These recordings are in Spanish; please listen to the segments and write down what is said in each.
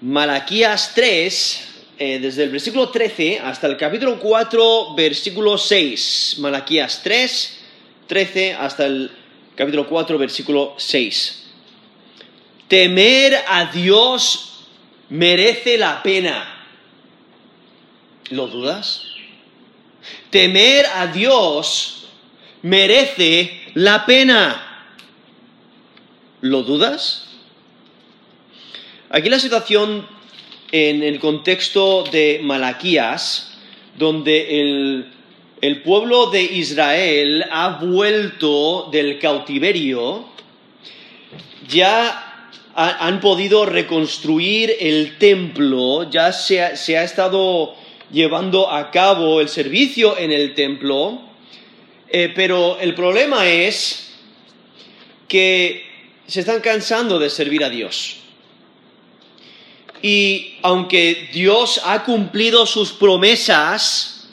Malaquías 3, eh, desde el versículo 13 hasta el capítulo 4, versículo 6. Malaquías 3, 13 hasta el capítulo 4, versículo 6. Temer a Dios merece la pena. ¿Lo dudas? Temer a Dios merece la pena. ¿Lo dudas? Aquí la situación en el contexto de Malaquías, donde el, pueblo de Israel ha vuelto del cautiverio, ya han podido reconstruir el templo, ya se ha, se ha, estado llevando a cabo el servicio en el templo, eh, pero el problema es que se están cansando de servir a Dios. Y aunque Dios ha cumplido sus promesas,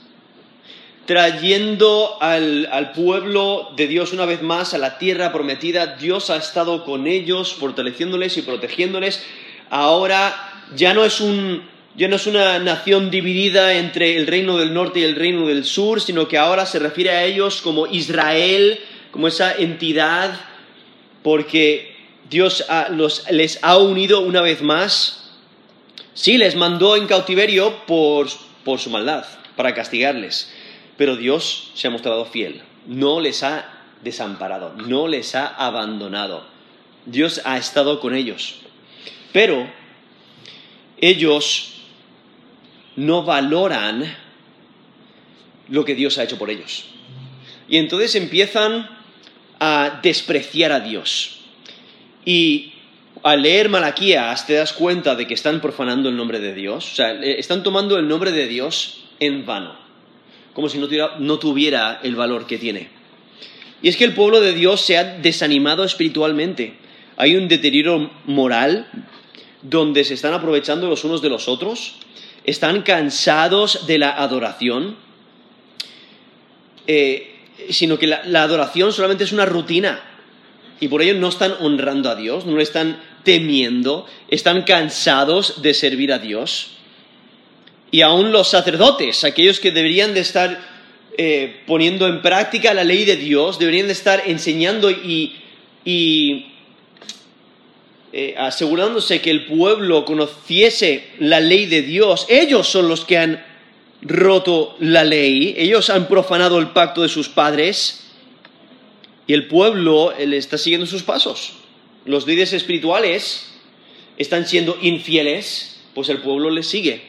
trayendo al, al, pueblo de Dios una vez más a la tierra prometida, Dios ha estado con ellos, fortaleciéndoles y protegiéndoles. Ahora ya no es un, ya no es una nación dividida entre el reino del norte y el reino del sur, sino que ahora se refiere a ellos como Israel, como esa entidad, porque Dios les ha unido una vez más Sí, les mandó en cautiverio por, por, su maldad, para castigarles. Pero Dios se ha mostrado fiel. No les ha desamparado, no les ha abandonado. Dios ha estado con ellos. Pero ellos no valoran lo que Dios ha hecho por ellos. Y entonces empiezan a despreciar a Dios. Y al leer Malaquías te das cuenta de que están profanando el nombre de Dios, o sea, están tomando el nombre de Dios en vano, como si no tuviera, no tuviera el valor que tiene. Y es que el pueblo de Dios se ha desanimado espiritualmente. Hay un deterioro moral donde se están aprovechando los unos de los otros, están cansados de la adoración, eh, sino que la, la adoración solamente es una rutina y por ello no están honrando a Dios, no le están temiendo, están cansados de servir a Dios. Y aún los sacerdotes, aquellos que deberían de estar eh, poniendo en práctica la ley de Dios, deberían de estar enseñando y, eh, asegurándose que el pueblo conociese la ley de Dios. Ellos son los que han roto la ley, ellos han profanado el pacto de sus padres y el pueblo le está siguiendo sus pasos. Los líderes espirituales están siendo infieles, pues el pueblo les sigue.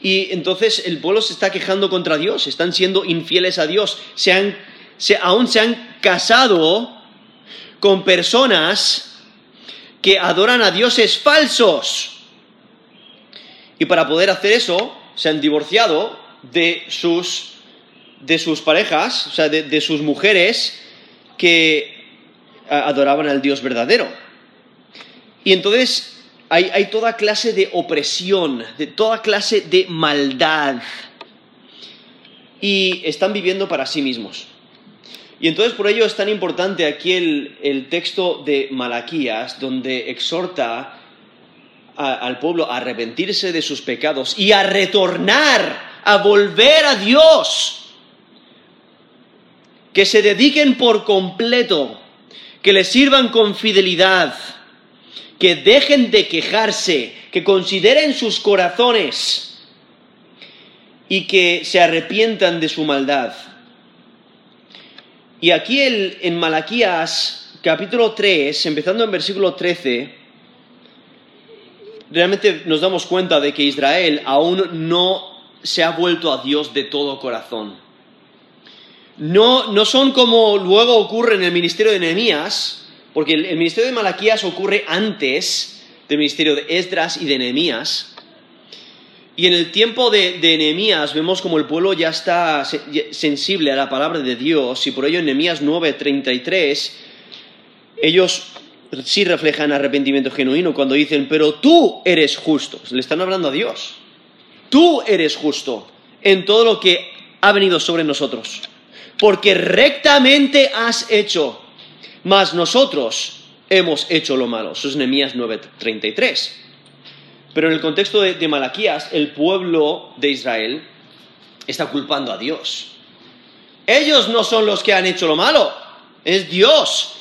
Y entonces el pueblo se está quejando contra Dios, están siendo infieles a Dios, se han, se, aún se han casado con personas que adoran a dioses falsos. Y para poder hacer eso, se han divorciado de sus, de sus parejas, o sea, de, de sus mujeres, que adoraban al Dios verdadero. Y entonces hay, toda clase de opresión, de toda clase de maldad. Y están viviendo para sí mismos. Y entonces por ello es tan importante aquí el, el texto de Malaquías, donde exhorta al pueblo a arrepentirse de sus pecados y a retornar, a volver a Dios que se dediquen por completo, que les sirvan con fidelidad, que dejen de quejarse, que consideren sus corazones y que se arrepientan de su maldad. Y aquí el, en Malaquías capítulo 3, empezando en versículo 13, realmente nos damos cuenta de que Israel aún no se ha vuelto a Dios de todo corazón no, no son como luego ocurre en el ministerio de Nehemías, porque el, ministerio de Malaquías ocurre antes del ministerio de Esdras y de Nehemías. Y en el tiempo de, de Nehemías vemos como el pueblo ya está sensible a la palabra de Dios, y por ello en Nehemías 9:33 ellos sí reflejan arrepentimiento genuino cuando dicen, pero tú eres justo. Le están hablando a Dios. Tú eres justo en todo lo que ha venido sobre nosotros porque rectamente has hecho, mas nosotros hemos hecho lo malo. Eso es Nehemías 9:33. Pero en el contexto de, Malaquías, el pueblo de Israel está culpando a Dios. Ellos no son los que han hecho lo malo, es Dios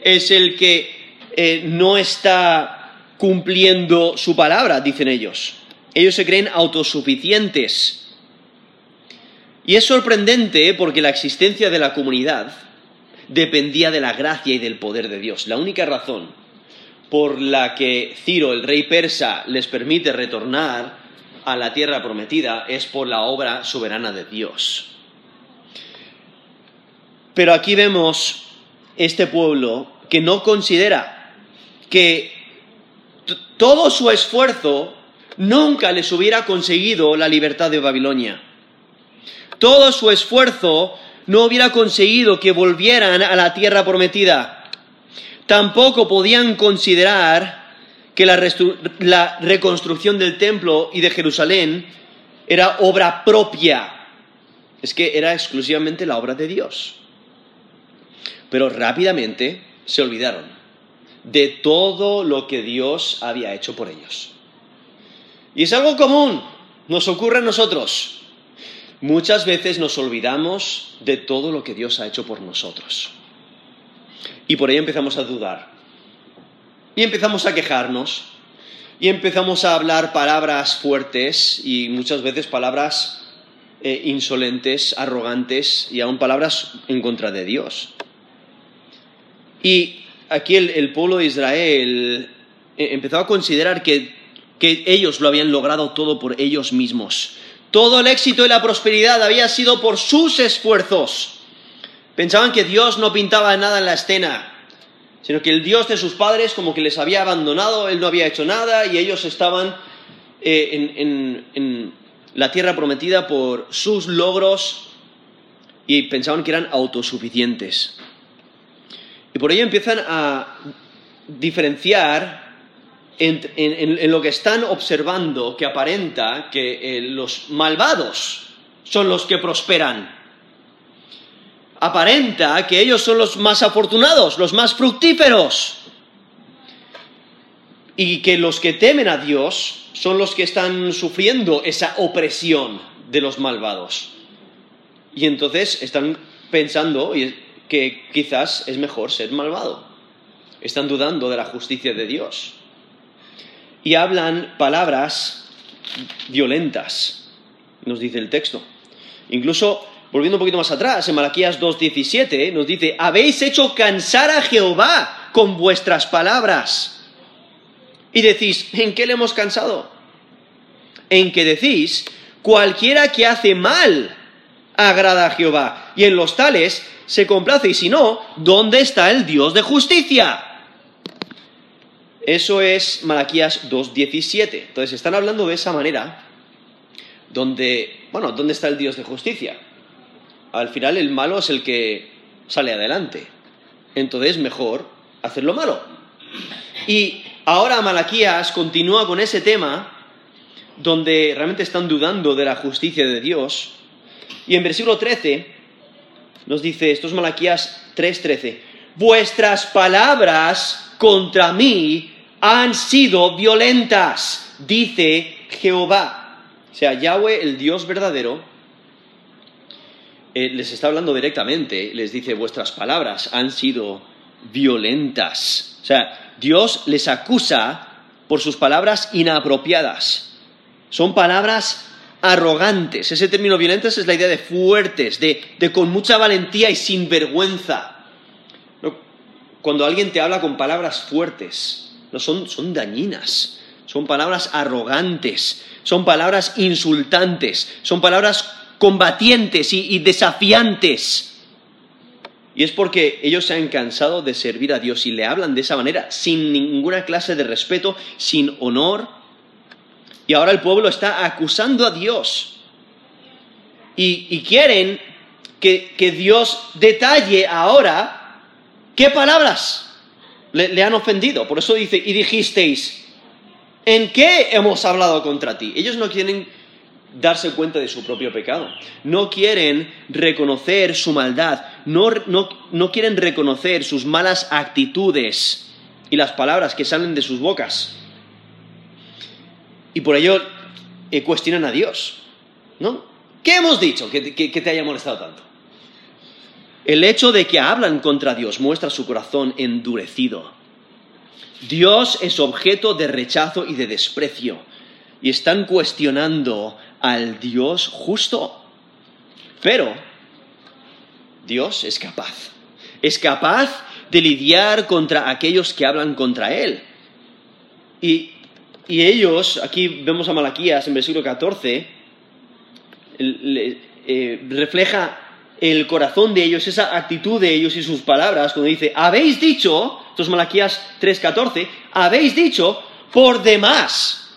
es el que eh, no está cumpliendo su palabra, dicen ellos. Ellos se creen autosuficientes. Y es sorprendente porque la existencia de la comunidad dependía de la gracia y del poder de Dios. La única razón por la que Ciro, el rey persa, les permite retornar a la tierra prometida es por la obra soberana de Dios. Pero aquí vemos este pueblo que no considera que todo su esfuerzo nunca les hubiera conseguido la libertad de Babilonia. Todo su esfuerzo no hubiera conseguido que volvieran a la tierra prometida. Tampoco podían considerar que la, reconstrucción del templo y de Jerusalén era obra propia. Es que era exclusivamente la obra de Dios. Pero rápidamente se olvidaron de todo lo que Dios había hecho por ellos. Y es algo común, nos ocurre a nosotros. Muchas veces nos olvidamos de todo lo que Dios ha hecho por nosotros. Y por ahí empezamos a dudar. Y empezamos a quejarnos. Y empezamos a hablar palabras fuertes y muchas veces palabras eh, insolentes, arrogantes y aún palabras en contra de Dios. Y aquí el, pueblo de Israel eh, empezó a considerar que, que ellos lo habían logrado todo por ellos mismos. Todo el éxito y la prosperidad había sido por sus esfuerzos. Pensaban que Dios no pintaba nada en la escena, sino que el Dios de sus padres como que les había abandonado, Él no había hecho nada y ellos estaban eh, en la tierra prometida por sus logros y pensaban que eran autosuficientes. Y por ello empiezan a diferenciar en, lo que están observando que aparenta que eh, los malvados son los que prosperan. Aparenta que ellos son los más afortunados, los más fructíferos. Y que los que temen a Dios son los que están sufriendo esa opresión de los malvados. Y entonces están pensando, que quizás es mejor ser malvado. Están dudando de la justicia de Dios. Y hablan palabras violentas, nos dice el texto. Incluso, volviendo un poquito más atrás, en Malaquías 2.17 nos dice, habéis hecho cansar a Jehová con vuestras palabras. Y decís, ¿en qué le hemos cansado? En que decís, cualquiera que hace mal agrada a Jehová. Y en los tales se complace y si no, ¿dónde está el Dios de justicia? Eso es Malaquías 2.17. Entonces están hablando de esa manera, donde, bueno, ¿dónde está el Dios de justicia? Al final el malo es el que sale adelante. Entonces mejor hacer lo malo. Y ahora Malaquías continúa con ese tema donde realmente están dudando de la justicia de Dios. Y en versículo 13 nos dice, esto es Malaquías 3:13, vuestras palabras contra mí han sido violentas, dice Jehová. O sea, Yahweh, el Dios verdadero, eh, les está hablando directamente, les dice, vuestras palabras han sido violentas. O sea, Dios les acusa por sus palabras inapropiadas. Son palabras arrogantes. Ese término violentes es la idea de fuertes, de, con mucha valentía y sin vergüenza. Cuando alguien te habla con palabras fuertes, no son, son dañinas, son palabras arrogantes, son palabras insultantes, son palabras combatientes y desafiantes. Y es porque ellos se han cansado de servir a Dios y le hablan de esa manera, sin ninguna clase de respeto, sin honor, y ahora el pueblo está acusando a Dios. Y, quieren que, Dios detalle ahora qué palabras le, han ofendido. Por eso dice, y dijisteis, ¿en qué hemos hablado contra ti? Ellos no quieren darse cuenta de su propio pecado. No quieren reconocer su maldad. No, no, quieren reconocer sus malas actitudes y las palabras que salen de sus bocas. y por ello eh, cuestionan a Dios. ¿No? ¿Qué hemos dicho que, que te haya molestado tanto? El hecho de que hablan contra Dios muestra su corazón endurecido. Dios es objeto de rechazo y de desprecio. Y están cuestionando al Dios justo. Pero Dios es capaz. Es capaz de lidiar contra aquellos que hablan contra Él. Y, ellos, aquí vemos a Malaquías en versículo 14, eh, refleja el corazón de ellos, esa actitud de ellos y sus palabras, cuando dice, habéis dicho, esto es Malaquías 3:14, habéis dicho, por demás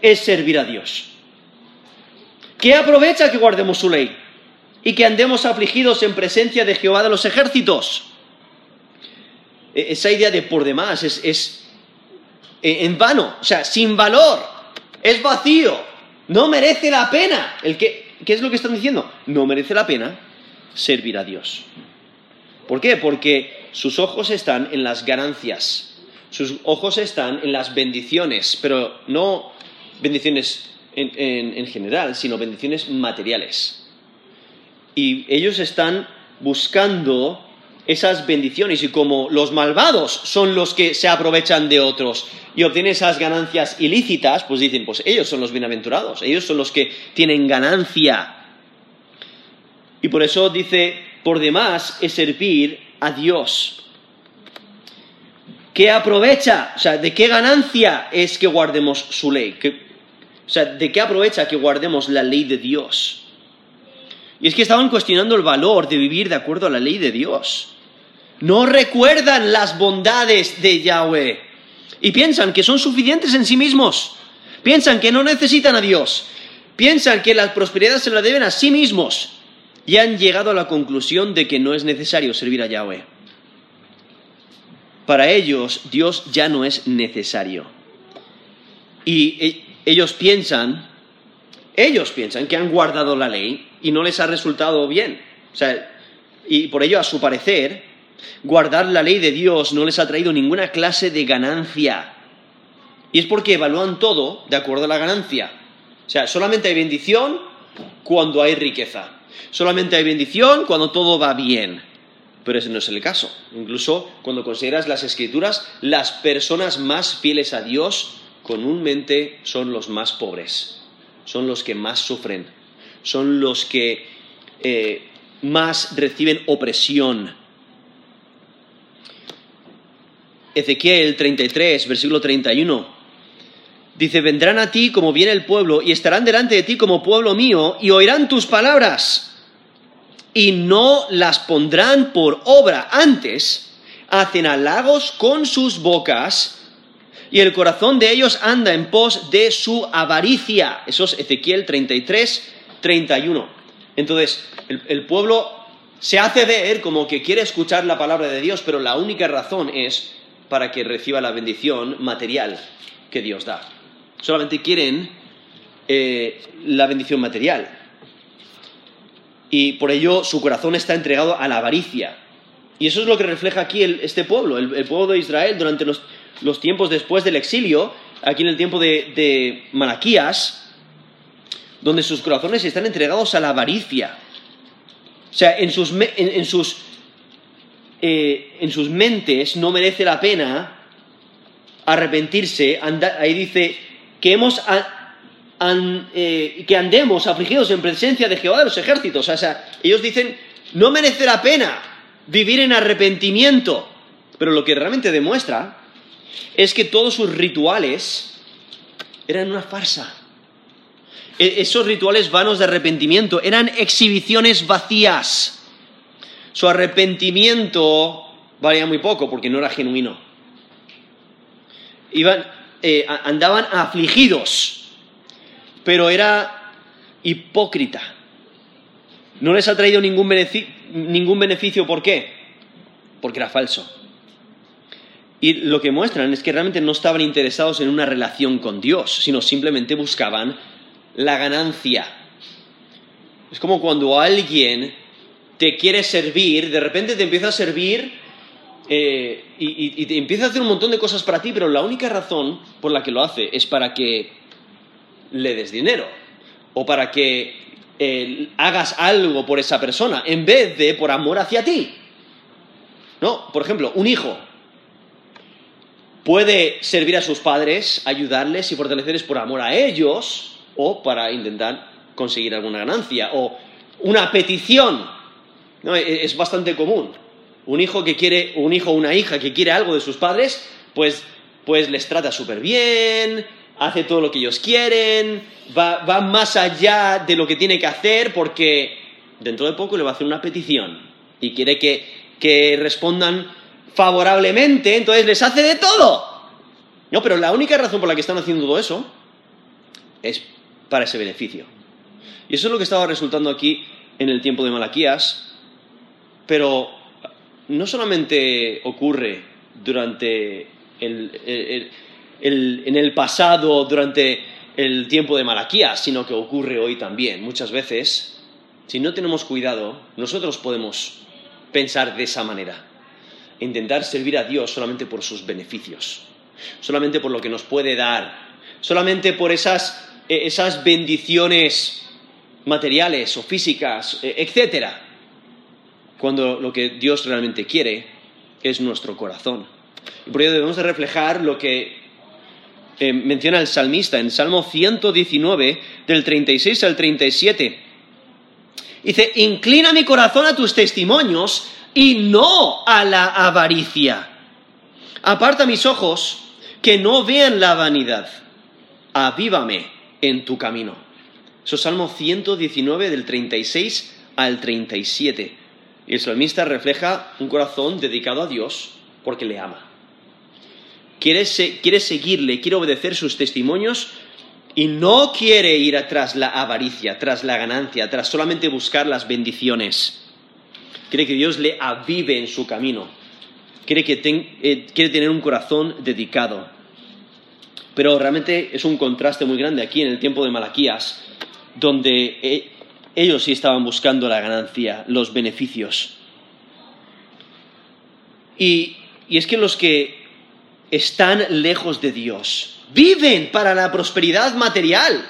es servir a Dios. ¿Qué aprovecha que guardemos su ley? Y que andemos afligidos en presencia de Jehová de los ejércitos. E-, esa idea de por demás es, eh, en vano, o sea, sin valor, es vacío, no merece la pena. El que, ¿Qué es lo que están diciendo? No merece la pena servir a Dios. ¿Por qué? Porque sus ojos están en las ganancias, sus ojos están en las bendiciones, pero no bendiciones en general, sino bendiciones materiales. Y ellos están buscando esas bendiciones y como los malvados son los que se aprovechan de otros y obtienen esas ganancias ilícitas, pues dicen, pues ellos son los bienaventurados, ellos son los que tienen ganancia. Y por eso dice, por demás es servir a Dios. ¿Qué aprovecha? O sea, ¿de qué ganancia es que guardemos su ley? o sea, ¿de qué aprovecha que guardemos la ley de Dios? Y es que estaban cuestionando el valor de vivir de acuerdo a la ley de Dios no recuerdan las bondades de Yahweh y piensan que son suficientes en sí mismos, piensan que no necesitan a Dios, piensan que la prosperidad se la deben a sí mismos y han llegado a la conclusión de que no es necesario servir a Yahweh. Para ellos Dios ya no es necesario. Y e, ellos piensan, ellos piensan que han guardado la ley y no les ha resultado bien. O sea, y por ello, a su parecer, Guardar la ley de Dios no les ha traído ninguna clase de ganancia. Y es porque evalúan todo de acuerdo a la ganancia. O sea, solamente hay bendición cuando hay riqueza. Solamente hay bendición cuando todo va bien. Pero ese no es el caso. Incluso cuando consideras las escrituras, las personas más fieles a Dios comúnmente son los más pobres. Son los que más sufren. Son los que eh, más reciben opresión Ezequiel 33, versículo 31. Dice, vendrán a ti como viene el pueblo y estarán delante de ti como pueblo mío y oirán tus palabras y no las pondrán por obra. Antes hacen halagos con sus bocas y el corazón de ellos anda en pos de su avaricia. Eso es Ezequiel 33, 31. Entonces, el, el pueblo se hace ver como que quiere escuchar la palabra de Dios, pero la única razón es para que reciba la bendición material que Dios da. Solamente quieren eh, la bendición material. Y por ello su corazón está entregado a la avaricia. Y eso es lo que refleja aquí este pueblo, el, pueblo de Israel durante los, tiempos después del exilio, aquí en el tiempo de, Malaquías, donde sus corazones están entregados a la avaricia. O sea, en sus, en sus eh, en sus mentes no merece la pena arrepentirse. ahí dice eh, que andemos afligidos en presencia de Jehová de los ejércitos. O sea, ellos dicen no merece la pena vivir en arrepentimiento. Pero lo que realmente demuestra es que todos sus rituales eran una farsa. E, esos rituales vanos de arrepentimiento eran exhibiciones vacías su arrepentimiento valía muy poco porque no era genuino. Iban, eh, andaban afligidos, pero era hipócrita. No les ha traído ningún ningún beneficio, ¿por qué? Porque era falso. Y lo que muestran es que realmente no estaban interesados en una relación con Dios, sino simplemente buscaban la ganancia. Es como cuando alguien te quiere servir, de repente te empieza a servir eh, y, empieza a hacer un montón de cosas para ti, pero la única razón por la que lo hace es para que le des dinero o para que eh, hagas algo por esa persona en vez de por amor hacia ti. ¿No? Por ejemplo, un hijo puede servir a sus padres, ayudarles y fortalecerles por amor a ellos o para intentar conseguir alguna ganancia o una petición. ¿no? E-, Es bastante común. Un hijo que quiere, un hijo o una hija que quiere algo de sus padres, pues, pues les trata súper bien, hace todo lo que ellos quieren, va, va más allá de lo que tiene que hacer porque dentro de poco le va a hacer una petición y quiere que, que respondan favorablemente, entonces les hace de todo. No, pero la única razón por la que están haciendo todo eso es para ese beneficio. Y eso es lo que estaba resultando aquí en el tiempo de Malaquías, pero no solamente ocurre durante el, en el pasado, durante el tiempo de Malaquías, sino que ocurre hoy también. Muchas veces, si no tenemos cuidado, nosotros podemos pensar de esa manera. Intentar servir a Dios solamente por sus beneficios, solamente por lo que nos puede dar, solamente por esas, esas bendiciones materiales o físicas, eh, etcétera cuando lo que Dios realmente quiere es nuestro corazón. Y por ello debemos de reflejar lo que eh, menciona el salmista en Salmo 119, del 36 al 37. Dice, inclina mi corazón a tus testimonios y no a la avaricia. Aparta mis ojos que no vean la vanidad. Avívame en tu camino. Eso es Salmo 119 del 36 al 37. Y el salmista refleja un corazón dedicado a Dios porque le ama. Quiere, se- quiere seguirle, quiere obedecer sus testimonios y no quiere ir tras la avaricia, tras la ganancia, tras solamente buscar las bendiciones. Quiere que Dios le avive en su camino. Quiere, eh, tener un corazón dedicado. Pero realmente es un contraste muy grande aquí en el tiempo de Malaquías, donde eh, ellos sí estaban buscando la ganancia, los beneficios. Y, y es que los que están lejos de Dios viven para la prosperidad material.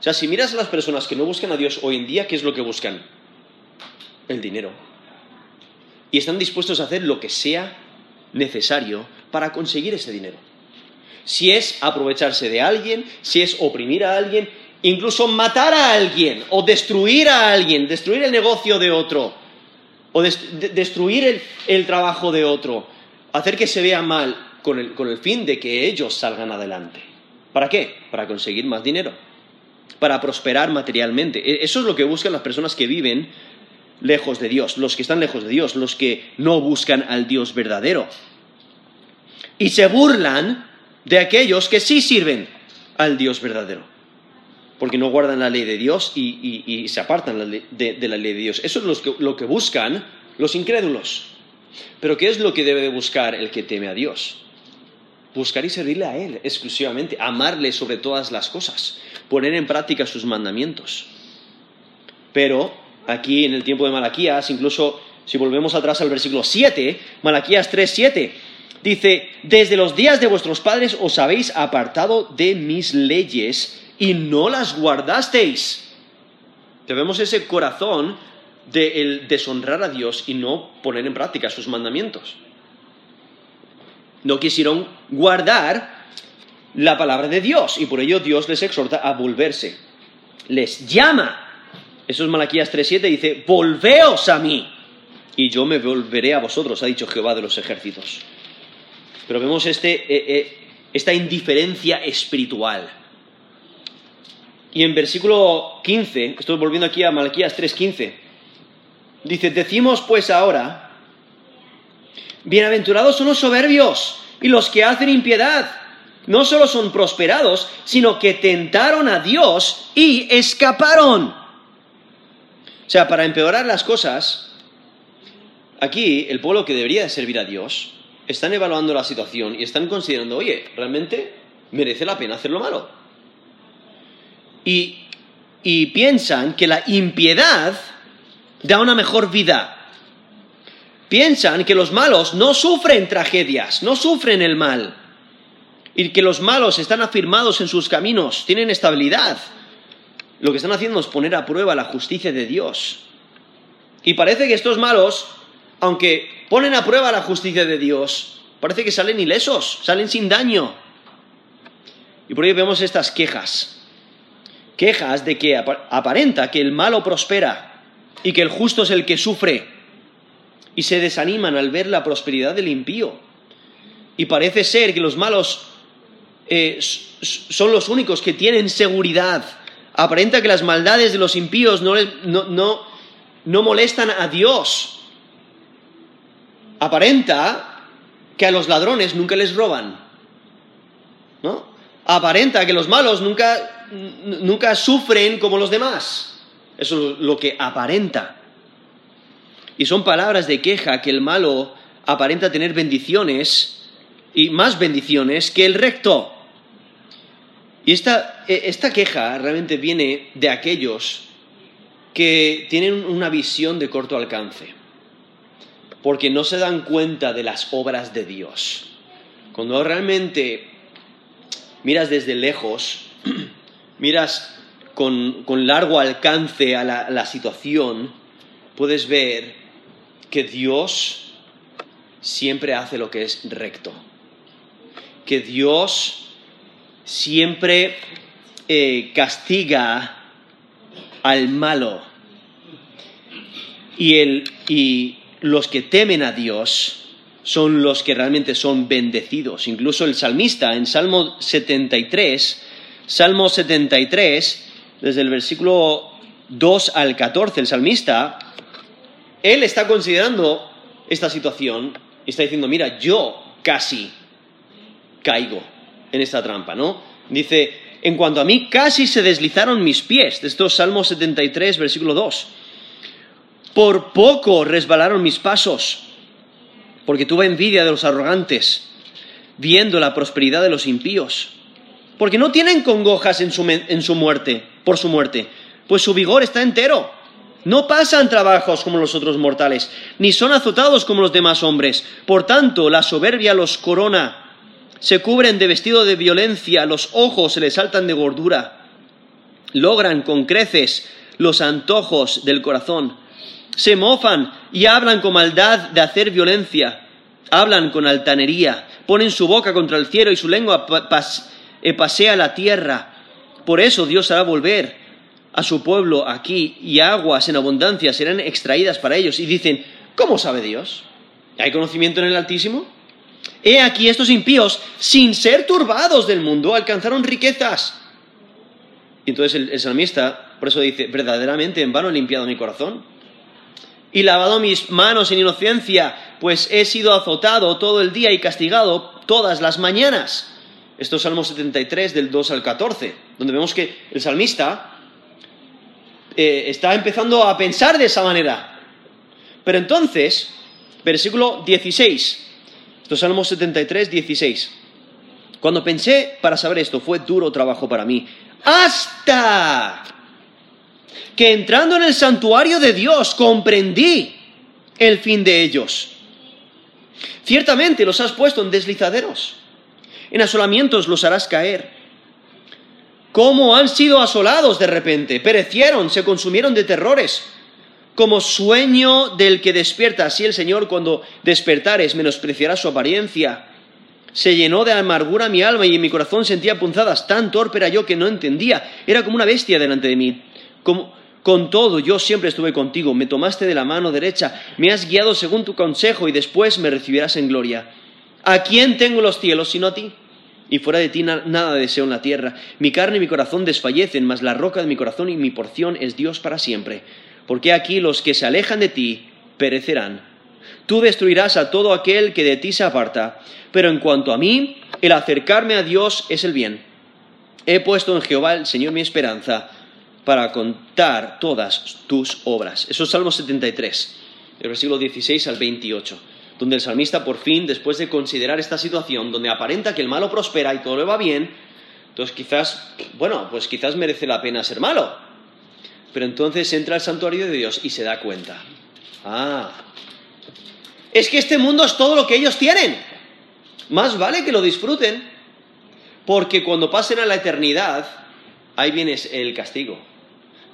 O sea, si miras a las personas que no buscan a Dios hoy en día, ¿qué es lo que buscan? El dinero. Y están dispuestos a hacer lo que sea necesario para conseguir ese dinero. Si es aprovecharse de alguien, si es oprimir a alguien, incluso matar a alguien o destruir a alguien, destruir el negocio de otro, o des- de- destruir el, trabajo de otro, hacer que se vea mal con el, con el fin de que ellos salgan adelante. ¿Para qué? Para conseguir más dinero, para prosperar materialmente. E- Eso es lo que buscan las personas que viven lejos de Dios, los que están lejos de Dios, los que no buscan al Dios verdadero. Y se burlan de aquellos que sí sirven al Dios verdadero, porque no guardan la ley de Dios y, y- se apartan de, la ley de Dios. Eso es los que- lo que buscan los incrédulos. Pero ¿qué es lo que debe de buscar el que teme a Dios? Buscar y servirle a Él exclusivamente, amarle sobre todas las cosas, poner en práctica sus mandamientos. Pero aquí en el tiempo de Malaquías, incluso si volvemos atrás al versículo 7, Malaquías 3:7, dice, desde los días de vuestros padres os habéis apartado de mis leyes y no las guardasteis. Tenemos ese corazón de el deshonrar a Dios y no poner en práctica sus mandamientos. No quisieron guardar la palabra de Dios y por ello Dios les exhorta a volverse. Les llama. Eso es Malaquías 3.7, dice, volveos a mí y yo me volveré a vosotros, ha dicho Jehová de los ejércitos. Pero vemos este, eh, eh, esta indiferencia espiritual. Y en versículo 15, estoy volviendo aquí a Malaquías 3.15, dice, decimos pues ahora, bienaventurados son los soberbios y los que hacen impiedad. No solo son prosperados, sino que tentaron a Dios y escaparon. O sea, para empeorar las cosas, aquí el pueblo que debería de servir a Dios están evaluando la situación y están considerando, oye, ¿realmente merece la pena hacer lo malo? Y, piensan que la impiedad da una mejor vida. Piensan que los malos no sufren tragedias, no sufren el mal. y que los malos están afirmados en sus caminos, tienen estabilidad. Lo que están haciendo es poner a prueba la justicia de Dios. Y parece que estos malos, aunque ponen a prueba la justicia de Dios, parece que salen ilesos, salen sin daño. Y por ello vemos estas quejas. Quejas de que aparenta que el malo prospera y que el justo es el que sufre. Y se desaniman al ver la prosperidad del impío. Y parece ser que los malos eh, son los únicos que tienen seguridad. Aparenta que las maldades de los impíos no, no molestan a Dios. Aparenta que a los ladrones nunca les roban. ¿No? Aparenta que los malos nunca, nunca sufren como los demás. Eso es lo que aparenta. Y son palabras de queja que el malo aparenta tener bendiciones y más bendiciones que el recto. Y esta, e, esta queja realmente viene de aquellos que tienen una visión de corto alcance, porque no se dan cuenta de las obras de Dios. Cuando realmente miras desde lejos, miras con, largo alcance a la situación, puedes ver que Dios siempre hace lo que es recto, que Dios siempre eh, castiga al malo. Y, y los que temen a Dios son los que realmente son bendecidos. Incluso el salmista en Salmo 73, Salmo 73, desde el versículo 2 al 14, el salmista, él está considerando esta situación y está diciendo, mira, yo casi caigo en esta trampa, ¿no? Dice, en cuanto a mí, casi se deslizaron mis pies. De estos Salmos 73, versículo 2. Por poco resbalaron mis pasos, porque tuve envidia de los arrogantes, viendo la prosperidad de los impíos. Porque no tienen congojas en su, en su muerte, por su muerte, pues su vigor está entero. No pasan trabajos como los otros mortales, ni son azotados como los demás hombres. Por tanto, la soberbia los corona. Se cubren de vestido de violencia, los ojos se les saltan de gordura, logran con creces los antojos del corazón, se mofan y hablan con maldad de hacer violencia, hablan con altanería, ponen su boca contra el cielo y su lengua pasea la tierra. Por eso Dios hará volver a su pueblo aquí y aguas en abundancia serán extraídas para ellos. Y dicen, ¿cómo sabe Dios? ¿Hay conocimiento en el Altísimo? He aquí estos impíos, sin ser turbados del mundo, alcanzaron riquezas. Y entonces el, salmista, por eso dice, verdaderamente en vano he limpiado mi corazón y lavado mis manos en inocencia, pues he sido azotado todo el día y castigado todas las mañanas. Esto es Salmo 73 del 2 al 14, donde vemos que el salmista eh, está empezando a pensar de esa manera. Pero entonces, versículo 16, esto es Salmo 73, 16. Cuando pensé para saber esto, fue duro trabajo para mí. Hasta que entrando en el santuario de Dios comprendí el fin de ellos. Ciertamente los has puesto en deslizaderos, en asolamientos los harás caer. ¿Cómo han sido asolados de repente? Perecieron, se consumieron de terrores como sueño del que despierta. Así el Señor cuando despertares menospreciará su apariencia. Se llenó de amargura mi alma y en mi corazón sentía punzadas. Tan torpe era yo que no entendía. Era como una bestia delante de mí. con todo, yo siempre estuve contigo. Me tomaste de la mano derecha. Me has guiado según tu consejo y después me recibirás en gloria. ¿A quién tengo los cielos sino a ti? Y fuera de ti nada deseo en la tierra. Mi carne y mi corazón desfallecen, mas la roca de mi corazón y mi porción es Dios para siempre porque aquí los que se alejan de ti perecerán. Tú destruirás a todo aquel que de ti se aparta, pero en cuanto a mí, el acercarme a Dios es el bien. He puesto en Jehová el Señor mi esperanza para contar todas tus obras. Eso es Salmo 73, el versículo 16 al 28, donde el salmista por fin, después de considerar esta situación, donde aparenta que el malo prospera y todo le va bien, entonces quizás, bueno, pues quizás merece la pena ser malo, pero entonces entra al santuario de Dios y se da cuenta. Ah, es que este mundo es todo lo que ellos tienen. Más vale que lo disfruten. Porque cuando pasen a la eternidad, ahí viene el castigo,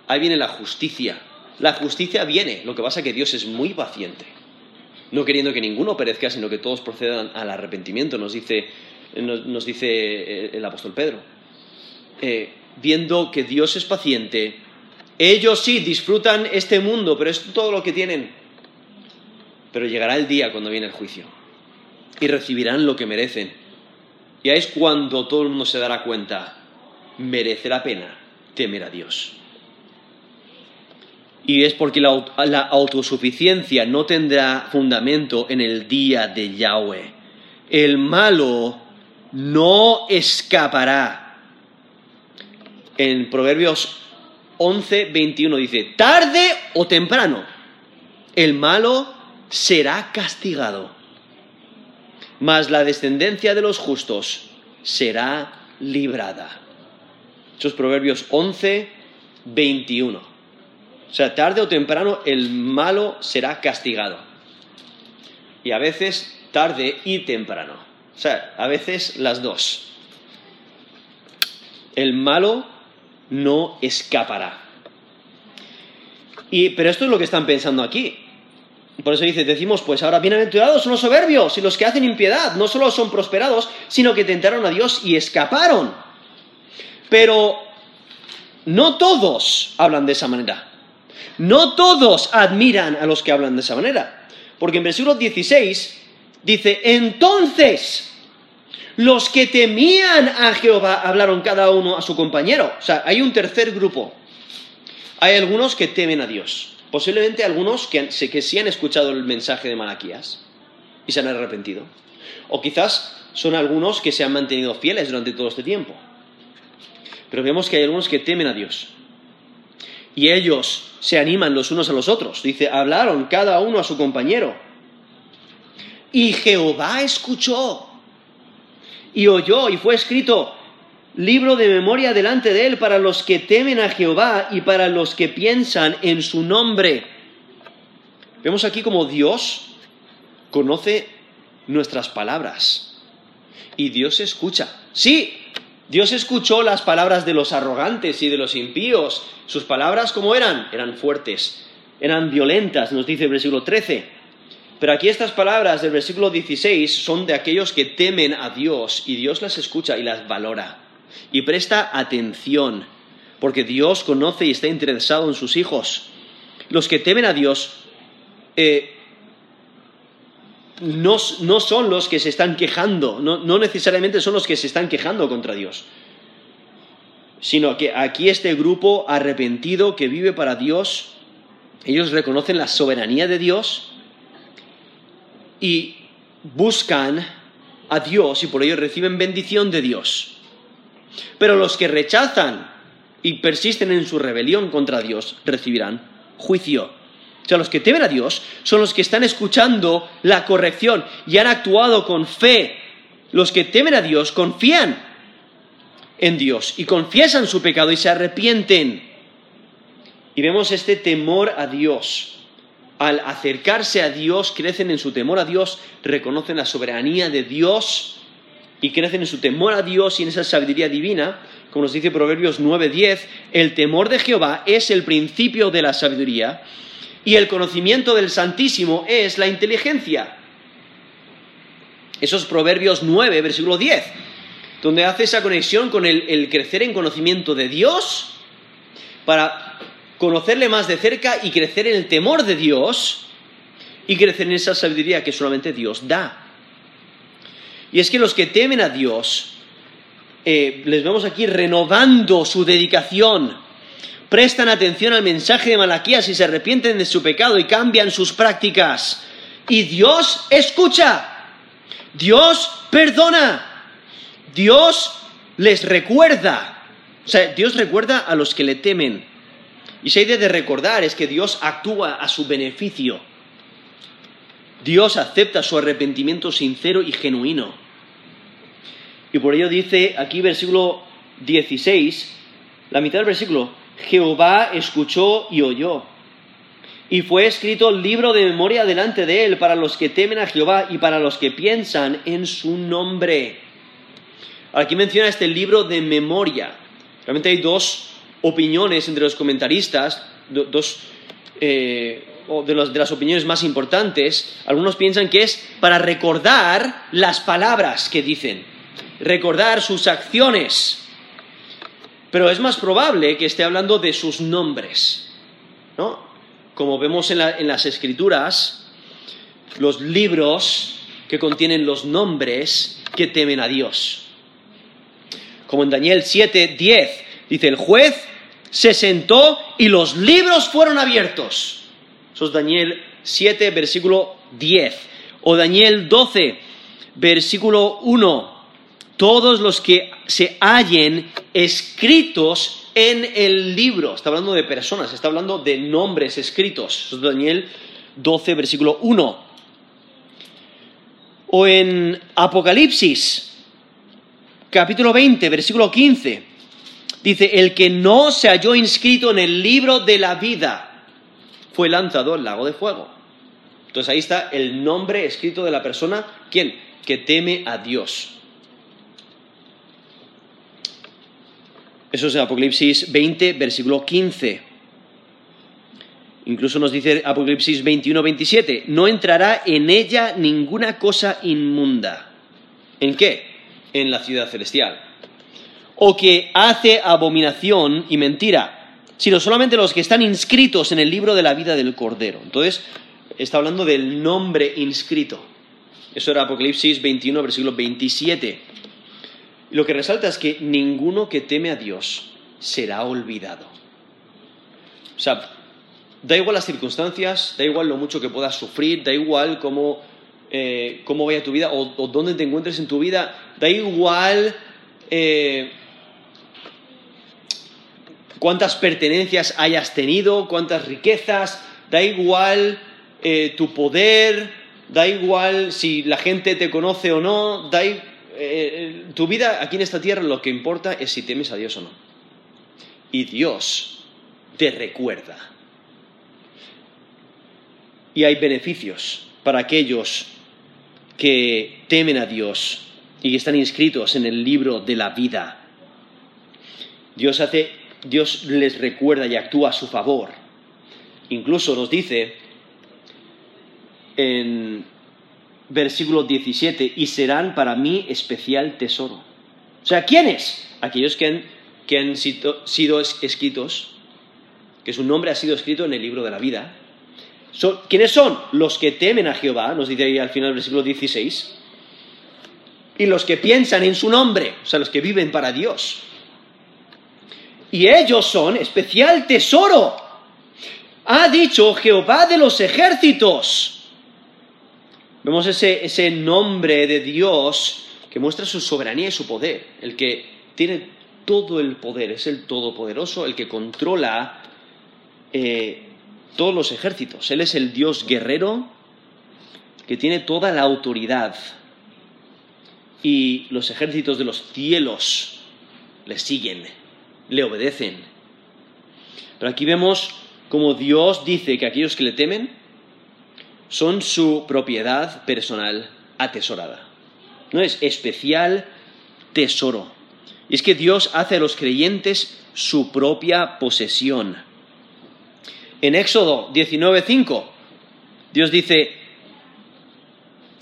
ahí viene la justicia. La justicia viene, lo que pasa es que Dios es muy paciente, no queriendo que ninguno perezca, sino que todos procedan al arrepentimiento, nos dice, nos, dice el apóstol Pedro. Eh, viendo que Dios es paciente, ellos sí disfrutan este mundo, pero es todo lo que tienen. Pero llegará el día cuando viene el juicio y recibirán lo que merecen. Y ahí es cuando todo el mundo se dará cuenta, merece la pena temer a Dios. Y es porque la, autosuficiencia no tendrá fundamento en el día de Yahweh. El malo no escapará. En Proverbios 11, 21 dice, tarde o temprano, el malo será castigado, mas la descendencia de los justos será librada. Estos Proverbios 11, 21. O sea, tarde o temprano el malo será castigado. Y a veces tarde y temprano. O sea, a veces las dos. El malo no escapará. Y, pero esto es lo que están pensando aquí. Por eso dice, decimos, pues ahora bienaventurados son los soberbios y los que hacen impiedad, no solo son prosperados, sino que tentaron a Dios y escaparon. Pero no todos hablan de esa manera. No todos admiran a los que hablan de esa manera. Porque en versículo 16 dice, entonces los que temían a Jehová hablaron cada uno a su compañero. O sea, hay un tercer grupo. Hay algunos que temen a Dios. Posiblemente algunos que, que sí han escuchado el mensaje de Malaquías y se han arrepentido. O quizás son algunos que se han mantenido fieles durante todo este tiempo. Pero vemos que hay algunos que temen a Dios. Y ellos se animan los unos a los otros. Dice, hablaron cada uno a su compañero. Y Jehová escuchó y oyó y fue escrito libro de memoria delante de él para los que temen a Jehová y para los que piensan en su nombre. Vemos aquí como Dios conoce nuestras palabras y Dios escucha. Sí, Dios escuchó las palabras de los arrogantes y de los impíos. Sus palabras, ¿cómo eran? Eran fuertes, eran violentas, nos dice el versículo 13. Pero aquí estas palabras del versículo 16 son de aquellos que temen a Dios y Dios las escucha y las valora y presta atención, porque Dios conoce y está interesado en sus hijos. Los que temen a Dios eh, no, son los que se están quejando, no necesariamente son los que se están quejando contra Dios, sino que aquí este grupo arrepentido que vive para Dios, ellos reconocen la soberanía de Dios, y buscan a Dios y por ello reciben bendición de Dios. Pero los que rechazan y persisten en su rebelión contra Dios recibirán juicio. O sea, los que temen a Dios son los que están escuchando la corrección y han actuado con fe. Los que temen a Dios confían en Dios y confiesan su pecado y se arrepienten. Y vemos este temor a Dios al acercarse a Dios, crecen en su temor a Dios, reconocen la soberanía de Dios y crecen en su temor a Dios y en esa sabiduría divina. Como nos dice Proverbios 9:10, el temor de Jehová es el principio de la sabiduría y el conocimiento del Santísimo es la inteligencia. Esos Proverbios 9, versículo 10, donde hace esa conexión con el, crecer en conocimiento de Dios para conocerle más de cerca y crecer en el temor de Dios y crecer en esa sabiduría que solamente Dios da. Y es que los que temen a Dios, eh, les vemos aquí renovando su dedicación, prestan atención al mensaje de Malaquías y se arrepienten de su pecado y cambian sus prácticas. Y Dios escucha, Dios perdona, Dios les recuerda. O sea, Dios recuerda a los que le temen. Y esa idea de recordar es que Dios actúa a su beneficio. Dios acepta su arrepentimiento sincero y genuino. Y por ello dice aquí versículo 16, la mitad del versículo, Jehová escuchó y oyó. Y fue escrito el libro de memoria delante de él para los que temen a Jehová y para los que piensan en su nombre. Aquí menciona este libro de memoria. Realmente hay dos opiniones entre los comentaristas, dos eh, de, de las opiniones más importantes. Algunos piensan que es para recordar las palabras que dicen, recordar sus acciones. Pero es más probable que esté hablando de sus nombres. ¿no? Como vemos en, en las escrituras, los libros que contienen los nombres que temen a Dios. Como en Daniel 7, 10, dice, el juez se sentó y los libros fueron abiertos. Eso es Daniel 7, versículo 10. O Daniel 12, versículo 1. Todos los que se hallen escritos en el libro. Está hablando de personas, está hablando de nombres escritos. Daniel 12, versículo 1. O en Apocalipsis, capítulo 20, versículo 15, dice, el que no se halló inscrito en el libro de la vida fue lanzado al lago de fuego. Entonces ahí está el nombre escrito de la persona, ¿quién? Que teme a Dios. Eso es Apocalipsis 20, versículo 15. Incluso nos dice Apocalipsis 21, 27, no entrará en ella ninguna cosa inmunda. ¿En qué? En la ciudad celestial. O que hace abominación y mentira, sino solamente los que están inscritos en el libro de la vida del Cordero. Entonces, está hablando del nombre inscrito. Eso era Apocalipsis 21, versículo 27. Lo que resalta es que ninguno que teme a Dios será olvidado. O sea, da igual las circunstancias, da igual lo mucho que puedas sufrir, da igual cómo, eh, cómo vaya tu vida o, dónde te encuentres en tu vida, da igual eh, cuántas pertenencias hayas tenido, cuántas riquezas, da igual eh, tu poder, da igual si la gente te conoce o no, da tu vida aquí en esta tierra lo que importa es si temes a Dios o no. Y Dios te recuerda y hay beneficios para aquellos que temen a Dios y están inscritos en el libro de la vida. Dios hace, Dios les recuerda y actúa a su favor. Incluso nos dice en versículo 17, y serán para mí especial tesoro. O sea, ¿quiénes? Aquellos que han, que han sido escritos, que su nombre ha sido escrito en el libro de la vida, ¿Quiénes son? Los que temen a Jehová, nos dice ahí al final del versículo 16, y los que piensan en su nombre, o sea, los que viven para Dios. Y ellos son especial tesoro. Ha dicho Jehová de los ejércitos. Vemos ese, ese nombre de Dios que muestra su soberanía y su poder, el que tiene todo el poder, es el todopoderoso, el que controla eh, todos los ejércitos. Él es el Dios guerrero que tiene toda la autoridad. Y los ejércitos de los cielos le siguen, le obedecen. Pero aquí vemos como Dios dice que aquellos que le temen son su propiedad personal atesorada. No es especial tesoro. Y es que Dios hace a los creyentes su propia posesión. En Éxodo 19:5, Dios dice,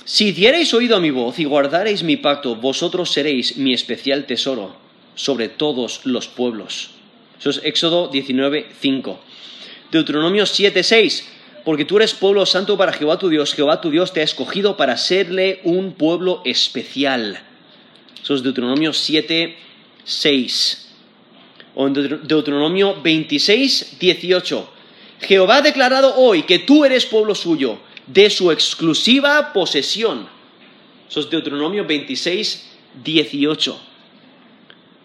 si diereis oído a mi voz y guardareis mi pacto, vosotros seréis mi especial tesoro sobre todos los pueblos. Eso es Éxodo 19:5. Deuteronomio 7:6, porque tú eres pueblo santo para Jehová tu Dios, Jehová tu Dios te ha escogido para serle un pueblo especial. Eso es Deuteronomio 7:6. O en Deuteronomio 26, 18. Jehová ha declarado hoy que tú eres pueblo suyo, de su exclusiva posesión. Eso es Deuteronomio 26, 18. O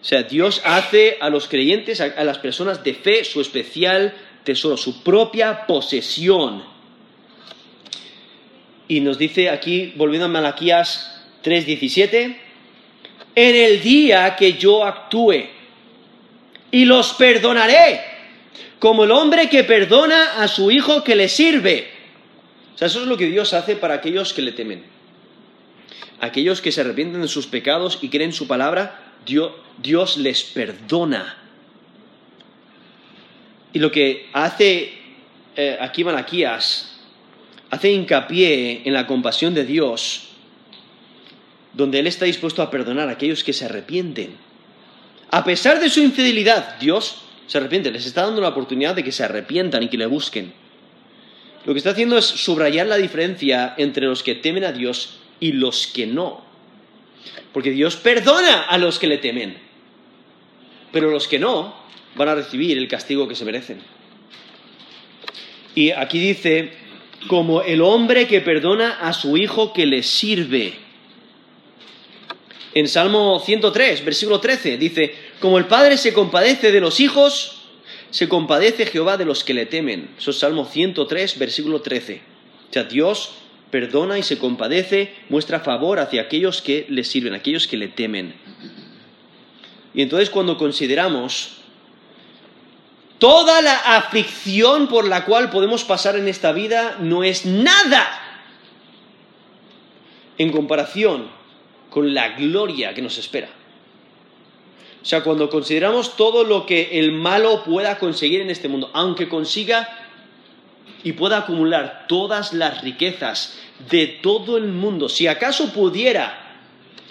sea, Dios hace a los creyentes, a, las personas de fe, su especial tesoro, su propia posesión. Y nos dice aquí, volviendo a Malaquías 3:17, en el día que yo actúe y los perdonaré como el hombre que perdona a su hijo que le sirve. O sea, eso es lo que Dios hace para aquellos que le temen. Aquellos que se arrepienten de sus pecados y creen su palabra, Dios, les perdona. Y lo que hace eh, aquí Malaquías, hace hincapié en la compasión de Dios, donde Él está dispuesto a perdonar a aquellos que se arrepienten. A pesar de su infidelidad, Dios se arrepiente, les está dando la oportunidad de que se arrepientan y que le busquen. Lo que está haciendo es subrayar la diferencia entre los que temen a Dios y los que no. Porque Dios perdona a los que le temen, pero los que no van a recibir el castigo que se merecen. Y aquí dice, como el hombre que perdona a su hijo que le sirve. En Salmo 103, versículo 13, dice, como el Padre se compadece de los hijos, se compadece Jehová de los que le temen. Eso es Salmo 103, versículo 13. O sea, Dios perdona y se compadece, muestra favor hacia aquellos que le sirven, aquellos que le temen. Y entonces cuando consideramos toda la aflicción por la cual podemos pasar en esta vida, no es nada en comparación con la gloria que nos espera. O sea, cuando consideramos todo lo que el malo pueda conseguir en este mundo, aunque consiga y pueda acumular todas las riquezas de todo el mundo, si acaso pudiera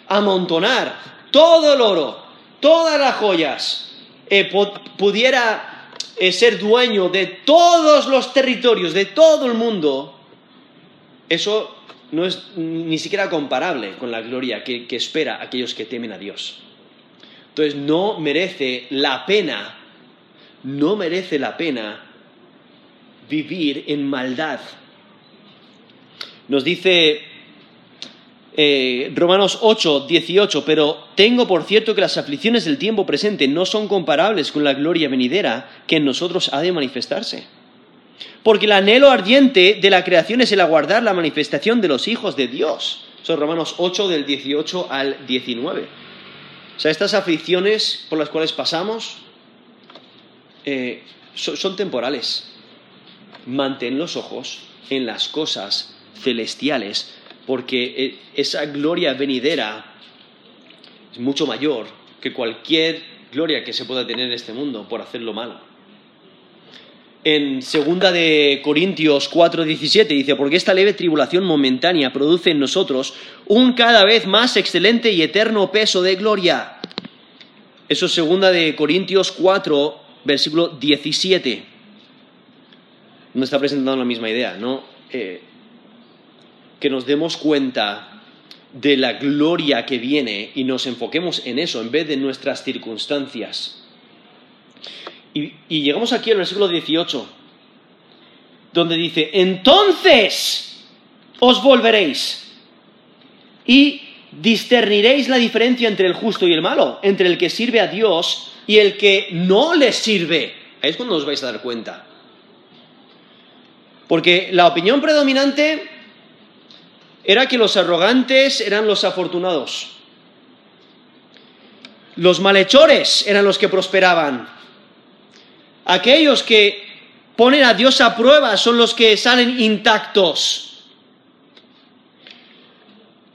amontonar todo el oro, todas las joyas, eh, pudiera eh, ser dueño de todos los territorios, de todo el mundo, eso no es ni siquiera comparable con la gloria que, que espera aquellos que temen a Dios. Entonces no merece la pena, no merece la pena vivir en maldad. Nos dice eh, Romanos 8, 18, pero tengo por cierto que las aflicciones del tiempo presente no son comparables con la gloria venidera que en nosotros ha de manifestarse. Porque el anhelo ardiente de la creación es el aguardar la manifestación de los hijos de Dios. Son Romanos 8 del 18 al 19. O sea, estas aflicciones por las cuales pasamos eh, son, temporales. Mantén los ojos en las cosas celestiales, porque eh, esa gloria venidera es mucho mayor que cualquier gloria que se pueda tener en este mundo por hacer lo malo. En 2 de Corintios 4:17 dice, porque esta leve tribulación momentánea produce en nosotros un cada vez más excelente y eterno peso de gloria. Eso es 2 de Corintios 4, versículo 17. No está presentando la misma idea, ¿no? Eh, que nos demos cuenta de la gloria que viene y nos enfoquemos en eso en vez de nuestras circunstancias. Y, llegamos aquí al versículo 18, donde dice, entonces os volveréis y discerniréis la diferencia entre el justo y el malo, entre el que sirve a Dios y el que no le sirve. Ahí es cuando os vais a dar cuenta. Porque la opinión predominante era que los arrogantes eran los afortunados. Los malhechores eran los que prosperaban. Aquellos que ponen a Dios a prueba son los que salen intactos.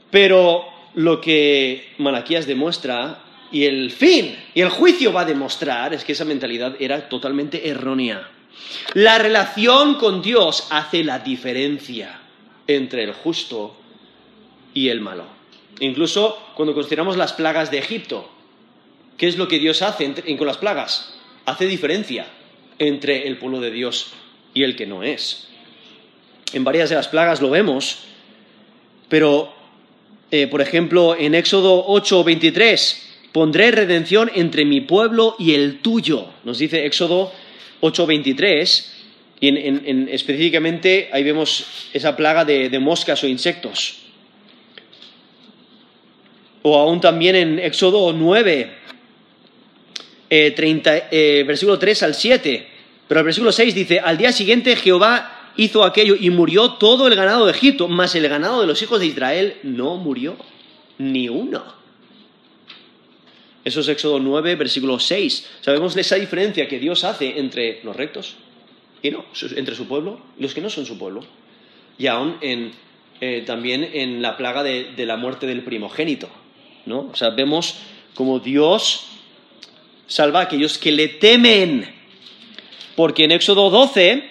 Pero lo que Malaquías demuestra y el fin y el juicio va a demostrar es que esa mentalidad era totalmente errónea. La relación con Dios hace la diferencia entre el justo y el malo. Incluso cuando consideramos las plagas de Egipto, ¿qué es lo que Dios hace con las plagas? Hace diferencia entre el pueblo de Dios y el que no es. En varias de las plagas lo vemos, pero, eh, por ejemplo, en Éxodo 8, 23, pondré redención entre mi pueblo y el tuyo, nos dice Éxodo 8, 23, y en, específicamente ahí vemos esa plaga de, moscas o insectos. O aún también en Éxodo 9, eh, eh, versículo 3 al 7, pero el versículo 6 dice, al día siguiente Jehová hizo aquello y murió todo el ganado de Egipto, mas el ganado de los hijos de Israel no murió, ni uno. Eso es Éxodo 9, versículo 6. Sabemos de esa diferencia que Dios hace entre los rectos y no, entre su pueblo y los que no son su pueblo. Y aún en eh, también en la plaga de, de la muerte del primogénito. ¿No? O sea, vemos como Dios salva a aquellos que le temen. Porque en Éxodo 12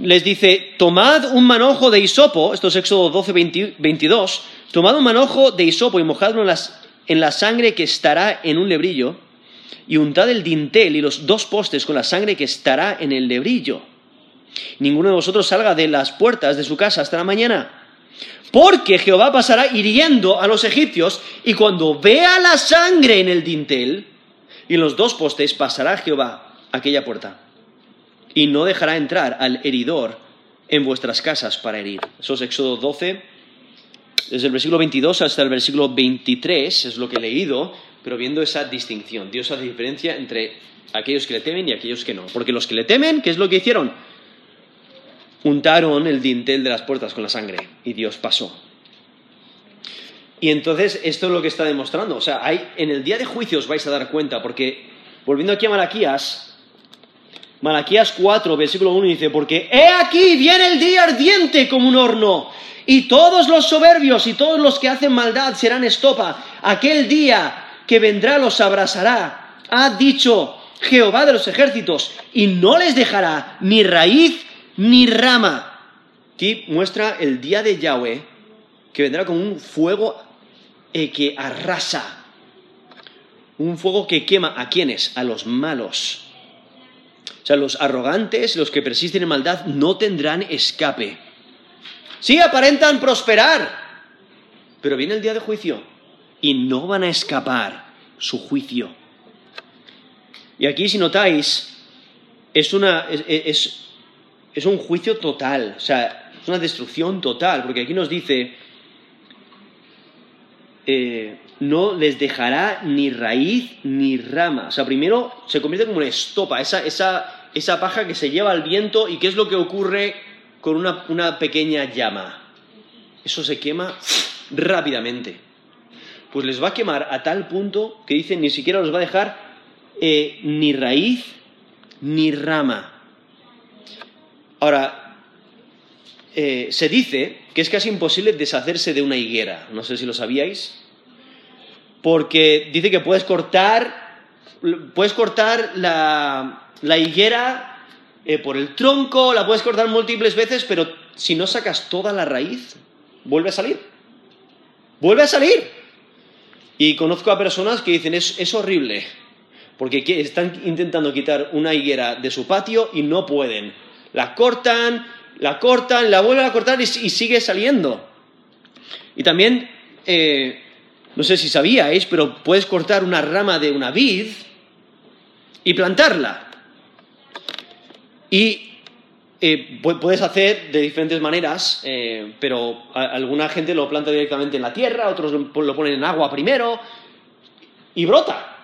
les dice, tomad un manojo de hisopo, esto es Éxodo 12, 22, tomad un manojo de hisopo y mojadlo en, en la sangre que estará en un lebrillo, y untad el dintel y los dos postes con la sangre que estará en el lebrillo. Ninguno de vosotros salga de las puertas de su casa hasta la mañana. Porque Jehová pasará hiriendo a los egipcios, y cuando vea la sangre en el dintel y los dos postes, pasará Jehová aquella puerta y no dejará entrar al heridor en vuestras casas para herir. Eso es Éxodo 12, desde el versículo 22 hasta el versículo 23, es lo que he leído, pero viendo esa distinción. Dios hace diferencia entre aquellos que le temen y aquellos que no. Porque los que le temen, ¿qué es lo que hicieron? Untaron el dintel de las puertas con la sangre y Dios pasó. Y entonces esto es lo que está demostrando. O sea, hay, en el día de juicio os vais a dar cuenta, porque volviendo aquí a Malaquías, Malaquías 4, versículo 1 dice, porque he aquí viene el día ardiente como un horno, y todos los soberbios y todos los que hacen maldad serán estopa. Aquel día que vendrá los abrazará, ha dicho Jehová de los ejércitos, y no les dejará ni raíz ni rama. Aquí muestra el día de Yahweh, que vendrá con un fuego eh, que arrasa, un fuego que quema a quienes, a los malos o sea, los arrogantes, los que persisten en maldad, no tendrán escape. Sí, aparentan prosperar, pero viene el día de juicio y no van a escapar su juicio. Y aquí, si notáis, es, una, un juicio total, o sea, es una destrucción total, porque aquí nos dice, eh, no les dejará ni raíz ni rama. O sea, primero se convierte como una estopa, esa, esa, esa paja que se lleva al viento y qué es lo que ocurre con una, una pequeña llama. Eso se quema rápidamente. Pues les va a quemar a tal punto que dicen ni siquiera los va a dejar eh, ni raíz ni rama. Ahora, eh, se dice que es casi imposible deshacerse de una higuera. No sé si lo sabíais porque dice que puedes cortar, puedes cortar la, higuera eh, por el tronco, la puedes cortar múltiples veces, pero si no sacas toda la raíz, vuelve a salir. Vuelve a salir. Y conozco a personas que dicen, es, es horrible, porque están intentando quitar una higuera de su patio y no pueden. La cortan, la cortan, la vuelven a cortar y, sigue saliendo. Y también eh, no sé si sabíais, pero puedes cortar una rama de una vid y plantarla. Y eh, puedes hacer de diferentes maneras, eh, pero alguna gente lo planta directamente en la tierra, otros lo, ponen en agua primero y brota.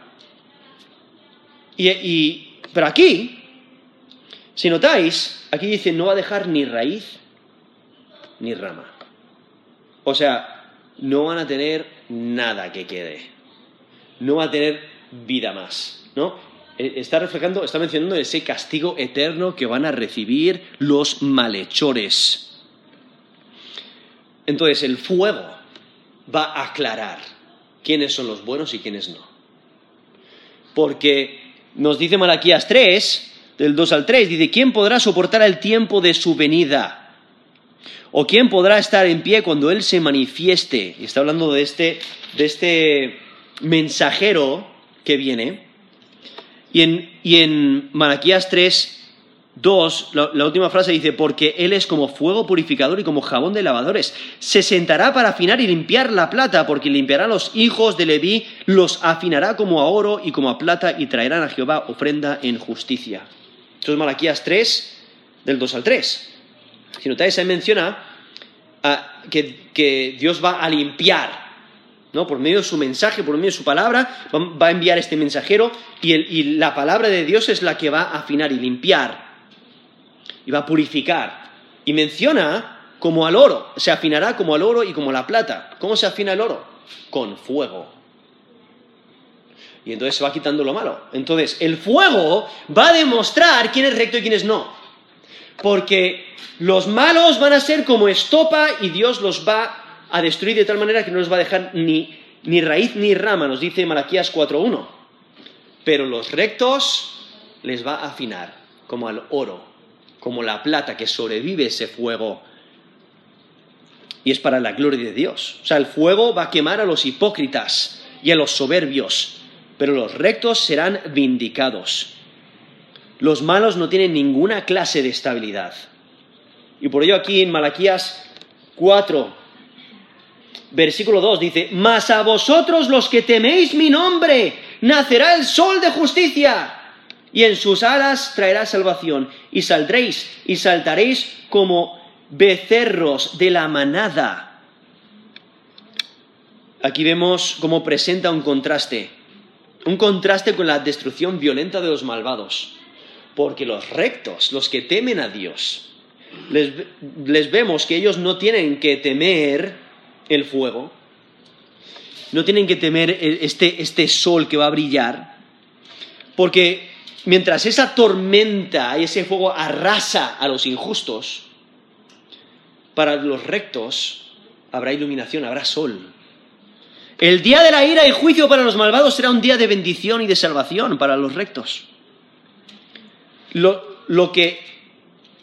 pero aquí, si notáis, aquí dice no va a dejar ni raíz ni rama. O sea, no van a tener nada que quede. No va a tener vida más, ¿no? E, está reflejando, está mencionando ese castigo eterno que van a recibir los malhechores. Entonces, el fuego va a aclarar quiénes son los buenos y quiénes no. Porque nos dice Malaquías 3, del 2 al 3, dice, ¿quién podrá soportar el tiempo de su venida? ¿O quién podrá estar en pie cuando Él se manifieste? Y está hablando de este, de este mensajero que viene. Y en, y en Malaquías 3, 2, la, última frase dice, porque Él es como fuego purificador y como jabón de lavadores. Se sentará para afinar y limpiar la plata, porque limpiará a los hijos de Leví, los afinará como a oro y como a plata, y traerán a Jehová ofrenda en justicia. Esto es Malaquías 3, del 2 al 3. Si notáis, ahí menciona ah, que, Dios va a limpiar, ¿no? Por medio de su mensaje, por medio de su palabra, va, a enviar este mensajero y, y la palabra de Dios es la que va a afinar y limpiar y va a purificar. Y menciona como al oro, se afinará como al oro y como la plata. ¿Cómo se afina el oro? Con fuego. Y entonces se va quitando lo malo. Entonces, el fuego va a demostrar quién es recto y quién es no. porque los malos van a ser como estopa y Dios los va a destruir de tal manera que no les va a dejar ni, ni raíz ni rama, nos dice Malaquías 4.1. Pero los rectos les va a afinar, como al oro, como la plata que sobrevive ese fuego. Y es para la gloria de Dios. O sea, el fuego va a quemar a los hipócritas y a los soberbios, pero los rectos serán vindicados. Los malos no tienen ninguna clase de estabilidad. Y por ello aquí en Malaquías 4, versículo 2 dice, Mas a vosotros los que teméis mi nombre, nacerá el sol de justicia, y en sus alas traerá salvación, y saldréis y saltaréis como becerros de la manada. Aquí vemos cómo presenta un contraste, un contraste con la destrucción violenta de los malvados, porque los rectos, los que temen a Dios, les, vemos que ellos no tienen que temer el fuego, no tienen que temer este, este sol que va a brillar, porque mientras esa tormenta y ese fuego arrasa a los injustos, para los rectos habrá iluminación, habrá sol. El día de la ira y juicio para los malvados será un día de bendición y de salvación para los rectos. Lo, que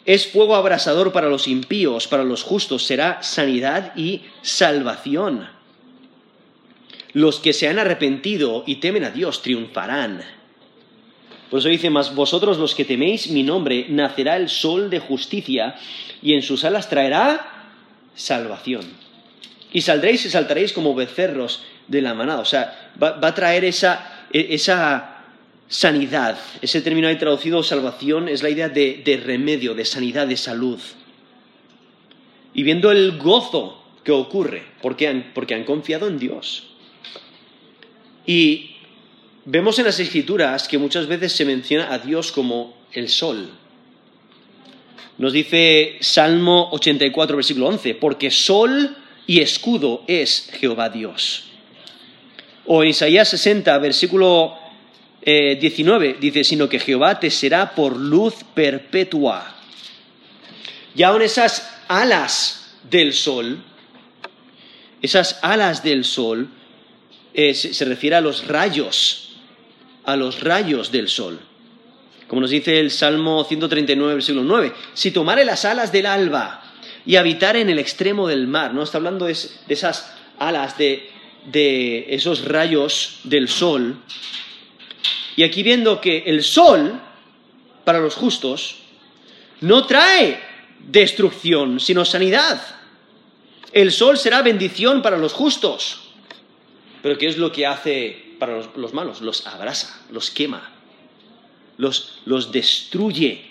es fuego abrasador para los impíos, para los justos, será sanidad y salvación. Los que se han arrepentido y temen a Dios triunfarán. Por eso dice, más vosotros los que teméis mi nombre, nacerá el sol de justicia y en sus alas traerá salvación. Y saldréis y saltaréis como becerros de la manada. O sea, va, va a traer esa, esa sanidad. Ese término ahí traducido salvación es la idea de, de, remedio, de sanidad, de salud. Y viendo el gozo que ocurre, porque han, porque han confiado en Dios. Y vemos en las escrituras que muchas veces se menciona a Dios como el sol. Nos dice Salmo 84, versículo 11, porque sol y escudo es Jehová Dios. O en Isaías 60, versículo 19 eh, dice, sino que Jehová te será por luz perpetua. Y aún esas alas del sol, esas alas del sol, eh, se, se refiere a los rayos, a los rayos del sol. Como nos dice el Salmo 139, versículo 9, si tomare las alas del alba y habitar en el extremo del mar, ¿no? Está hablando de, esas alas, de, de esos rayos del sol, y aquí viendo que el sol, para los justos, no trae destrucción, sino sanidad. El sol será bendición para los justos. Pero ¿qué es lo que hace para los, malos? Los abrasa, los quema, los, los, destruye.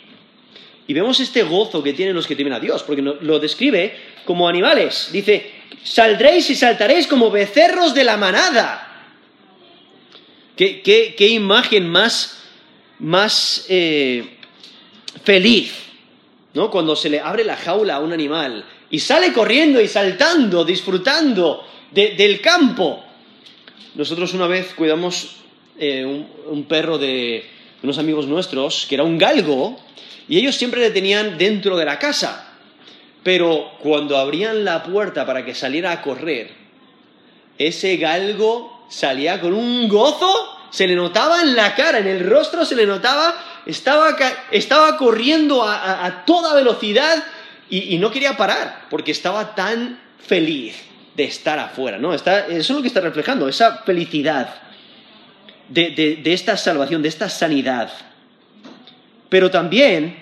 Y vemos este gozo que tienen los que temen a Dios, porque lo describe como animales. Dice, saldréis y saltaréis como becerros de la manada. Qué, imagen más, más eh, feliz, ¿no? Cuando se le abre la jaula a un animal y sale corriendo y saltando, disfrutando del campo. Nosotros una vez cuidamos eh, un, un, perro de unos amigos nuestros, que era un galgo, y ellos siempre le tenían dentro de la casa. Pero cuando abrían la puerta para que saliera a correr, ese galgo salía con un gozo, se le notaba en la cara, en el rostro se le notaba, estaba, estaba corriendo a, toda velocidad y, no quería parar, porque estaba tan feliz de estar afuera, ¿no? eso es lo que está reflejando, esa felicidad de, de esta salvación, de esta sanidad. Pero también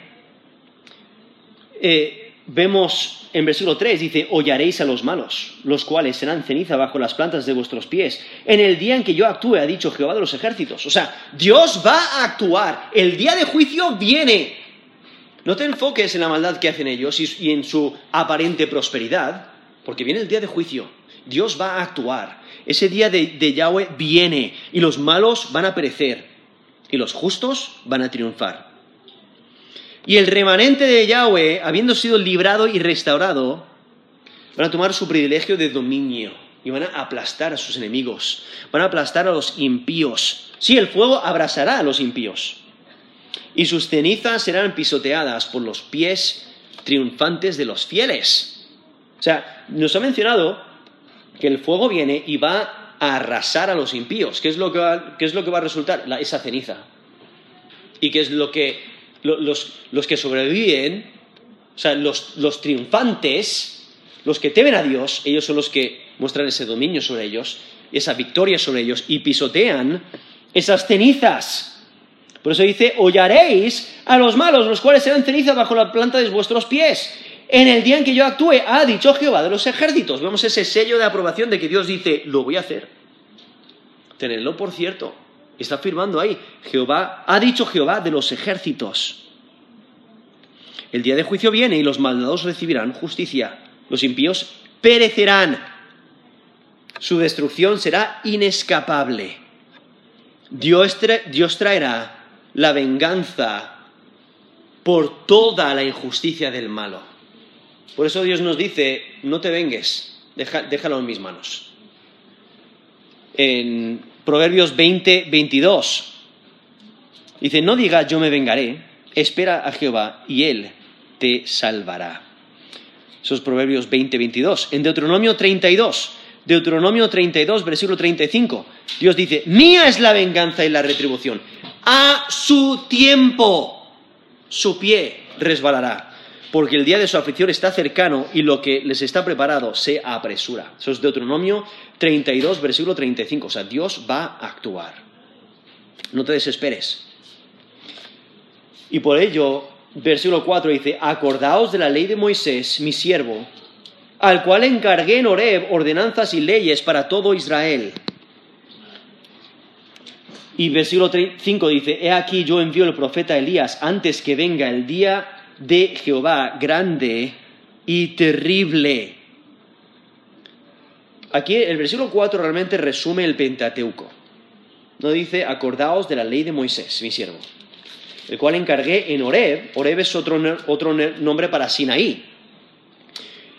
eh, vemos en versículo 3 dice, hollaréis a los malos, los cuales serán ceniza bajo las plantas de vuestros pies, en el día en que yo actúe, ha dicho Jehová de los ejércitos. O sea, Dios va a actuar, el día de juicio viene. No te enfoques en la maldad que hacen ellos y en su aparente prosperidad, porque viene el día de juicio. Dios va a actuar. Ese día de, de Yahweh viene y los malos van a perecer y los justos van a triunfar. Y el remanente de Yahweh, habiendo sido librado y restaurado, van a tomar su privilegio de dominio y van a aplastar a sus enemigos, van a aplastar a los impíos. Sí, el fuego abrasará a los impíos, y sus cenizas serán pisoteadas por los pies triunfantes de los fieles. O sea, nos ha mencionado que el fuego viene y va a arrasar a los impíos. ¿Qué es lo que va, qué es lo que va a resultar? esa ceniza. Y qué es lo que los, los que sobreviven, o sea, los, los triunfantes, los que temen a Dios, ellos son los que muestran ese dominio sobre ellos, esa victoria sobre ellos y pisotean esas cenizas. Por eso dice, hollaréis a los malos, los cuales serán cenizas bajo la planta de vuestros pies. En el día en que yo actúe, ha dicho Jehová de los ejércitos. Vemos ese sello de aprobación de que Dios dice, lo voy a hacer. Tenedlo por cierto. Está afirmando ahí, Jehová, ha dicho Jehová de los ejércitos. El día de juicio viene y los maldados recibirán justicia. Los impíos perecerán. Su destrucción será inescapable. Dios, traerá la venganza por toda la injusticia del malo. Por eso Dios nos dice, no te vengues, déjalo en mis manos. En Proverbios 20, 22, dice, no digas yo me vengaré, espera a Jehová y él te salvará. Esos Proverbios 20, 22. En Deuteronomio 32, Deuteronomio 32, versículo 35, Dios dice, mía es la venganza y la retribución. A su tiempo su pie resbalará, porque el día de su aflicción está cercano y lo que les está preparado se apresura. Eso es Deuteronomio 32, versículo 35. O sea, Dios va a actuar. No te desesperes. Y por ello, versículo 4 dice, acordaos de la ley de Moisés, mi siervo, al cual encargué en Horeb ordenanzas y leyes para todo Israel. Y versículo 5 dice, He aquí yo envío el profeta Elías antes que venga el día de Jehová grande y terrible. Aquí el versículo 4 realmente resume el Pentateuco. No dice, acordaos de la ley de Moisés, mi siervo, el cual encargué en Horeb. Horeb es otro, otro nombre para Sinaí.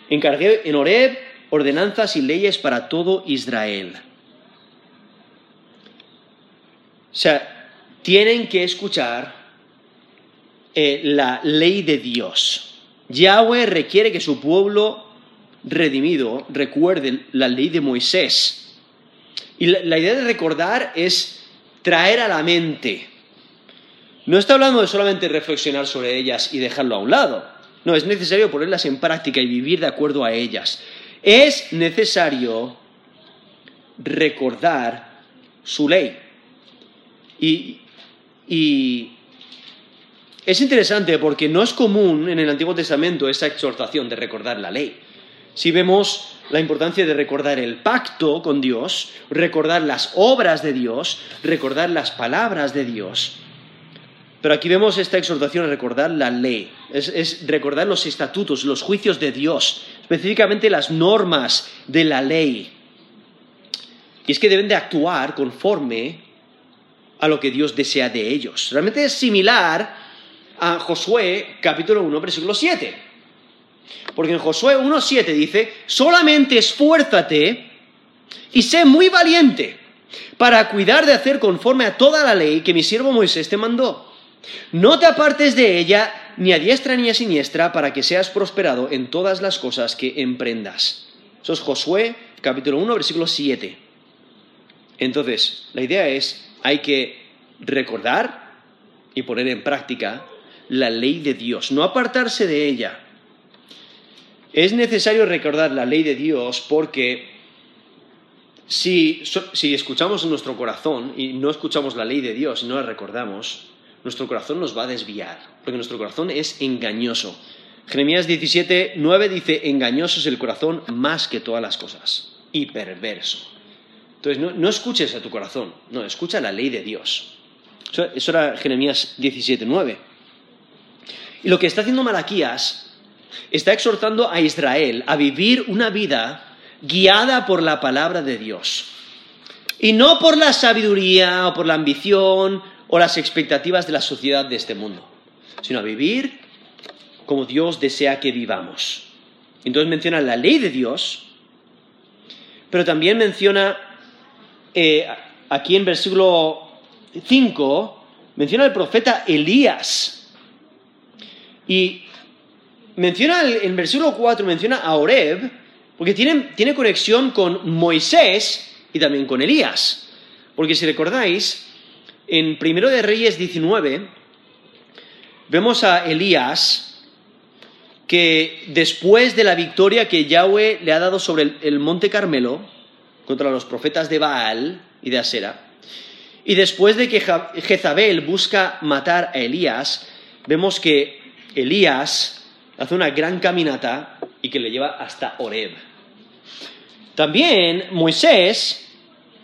Encargué en Horeb ordenanzas y leyes para todo Israel. O sea, tienen que escuchar eh, la ley de Dios. Yahweh requiere que su pueblo redimido recuerde la ley de Moisés. Y la idea de recordar es traer a la mente. No está hablando de solamente reflexionar sobre ellas y dejarlo a un lado. No, es necesario ponerlas en práctica y vivir de acuerdo a ellas. Es necesario recordar su ley. Y, es interesante porque no es común en el Antiguo Testamento esa exhortación de recordar la ley. Si vemos la importancia de recordar el pacto con Dios, recordar las obras de Dios, recordar las palabras de Dios. Pero aquí vemos esta exhortación a recordar la ley, es, recordar los estatutos, los juicios de Dios, específicamente las normas de la ley. Y es que deben de actuar conforme a lo que Dios desea de ellos. Realmente es similar a Josué capítulo 1, versículo 7. Porque en Josué 1.7 dice, solamente esfuérzate y sé muy valiente para cuidar de hacer conforme a toda la ley que mi siervo Moisés te mandó. No te apartes de ella ni a diestra ni a siniestra para que seas prosperado en todas las cosas que emprendas. Eso es Josué capítulo 1 versículo 7. Entonces, la idea es, hay que recordar y poner en práctica la ley de Dios, no apartarse de ella. Es necesario recordar la ley de Dios porque si, si escuchamos nuestro corazón y no escuchamos la ley de Dios y no la recordamos, nuestro corazón nos va a desviar, porque nuestro corazón es engañoso. Jeremías 17, 9 dice, engañoso es el corazón más que todas las cosas, y perverso. Entonces, no, escuches a tu corazón, no, escucha la ley de Dios. Eso, era Jeremías 17, 9. Y lo que está haciendo Malaquías, está exhortando a Israel a vivir una vida guiada por la palabra de Dios. Y no por la sabiduría o por la ambición o las expectativas de la sociedad de este mundo, sino a vivir como Dios desea que vivamos. Entonces menciona la ley de Dios, pero también menciona eh, aquí en versículo 5 menciona al profeta Elías. Y menciona en versículo 4, menciona a Oreb, porque tiene, tiene conexión con Moisés y también con Elías. Porque si recordáis, en Primero de Reyes 19, vemos a Elías que después de la victoria que Yahweh le ha dado sobre el, monte Carmelo contra los profetas de Baal y de Asera, y después de que Jezabel busca matar a Elías, vemos que Elías hace una gran caminata y que le lleva hasta Oreb. También Moisés,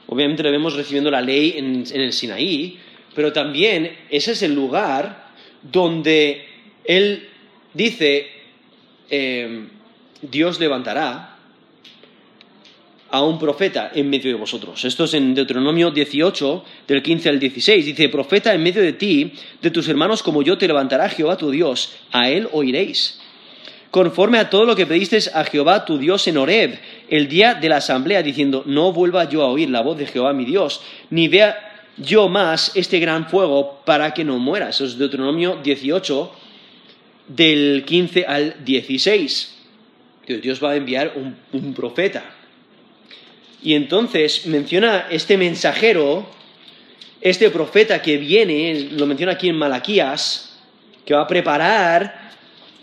obviamente lo vemos recibiendo la ley en, el Sinaí, pero también ese es el lugar donde él dice, eh, Dios levantará a un profeta en medio de vosotros. Esto es en Deuteronomio 18, del 15 al 16. Dice, profeta en medio de ti, de tus hermanos como yo, te levantará Jehová tu Dios, a él oiréis. Conforme a todo lo que pedisteis a Jehová tu Dios en Horeb, el día de la asamblea, diciendo, no vuelva yo a oír la voz de Jehová mi Dios, ni vea yo más este gran fuego para que no muera. Eso es Deuteronomio 18, del 15 al 16. Dios, va a enviar un profeta. Y entonces menciona este mensajero, este profeta que viene, lo menciona aquí en Malaquías, que va a preparar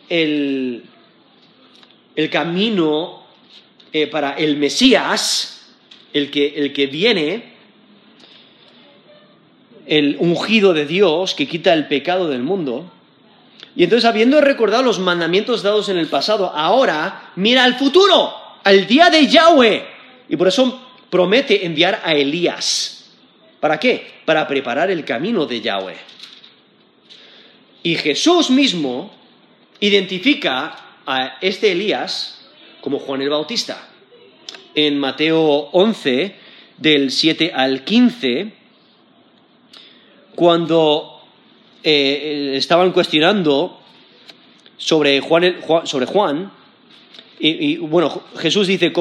el, el camino eh, para el Mesías, el que, el que viene, el ungido de Dios que quita el pecado del mundo. Y entonces, habiendo recordado los mandamientos dados en el pasado, ahora mira al futuro, al día de Yahweh. Y por eso promete enviar a Elías. ¿Para qué? Para preparar el camino de Yahweh. Y Jesús mismo identifica a este Elías como Juan el Bautista. En Mateo 11, del 7 al 15, cuando eh, estaban cuestionando sobre Juan, sobre Juan y, y, bueno, Jesús dice,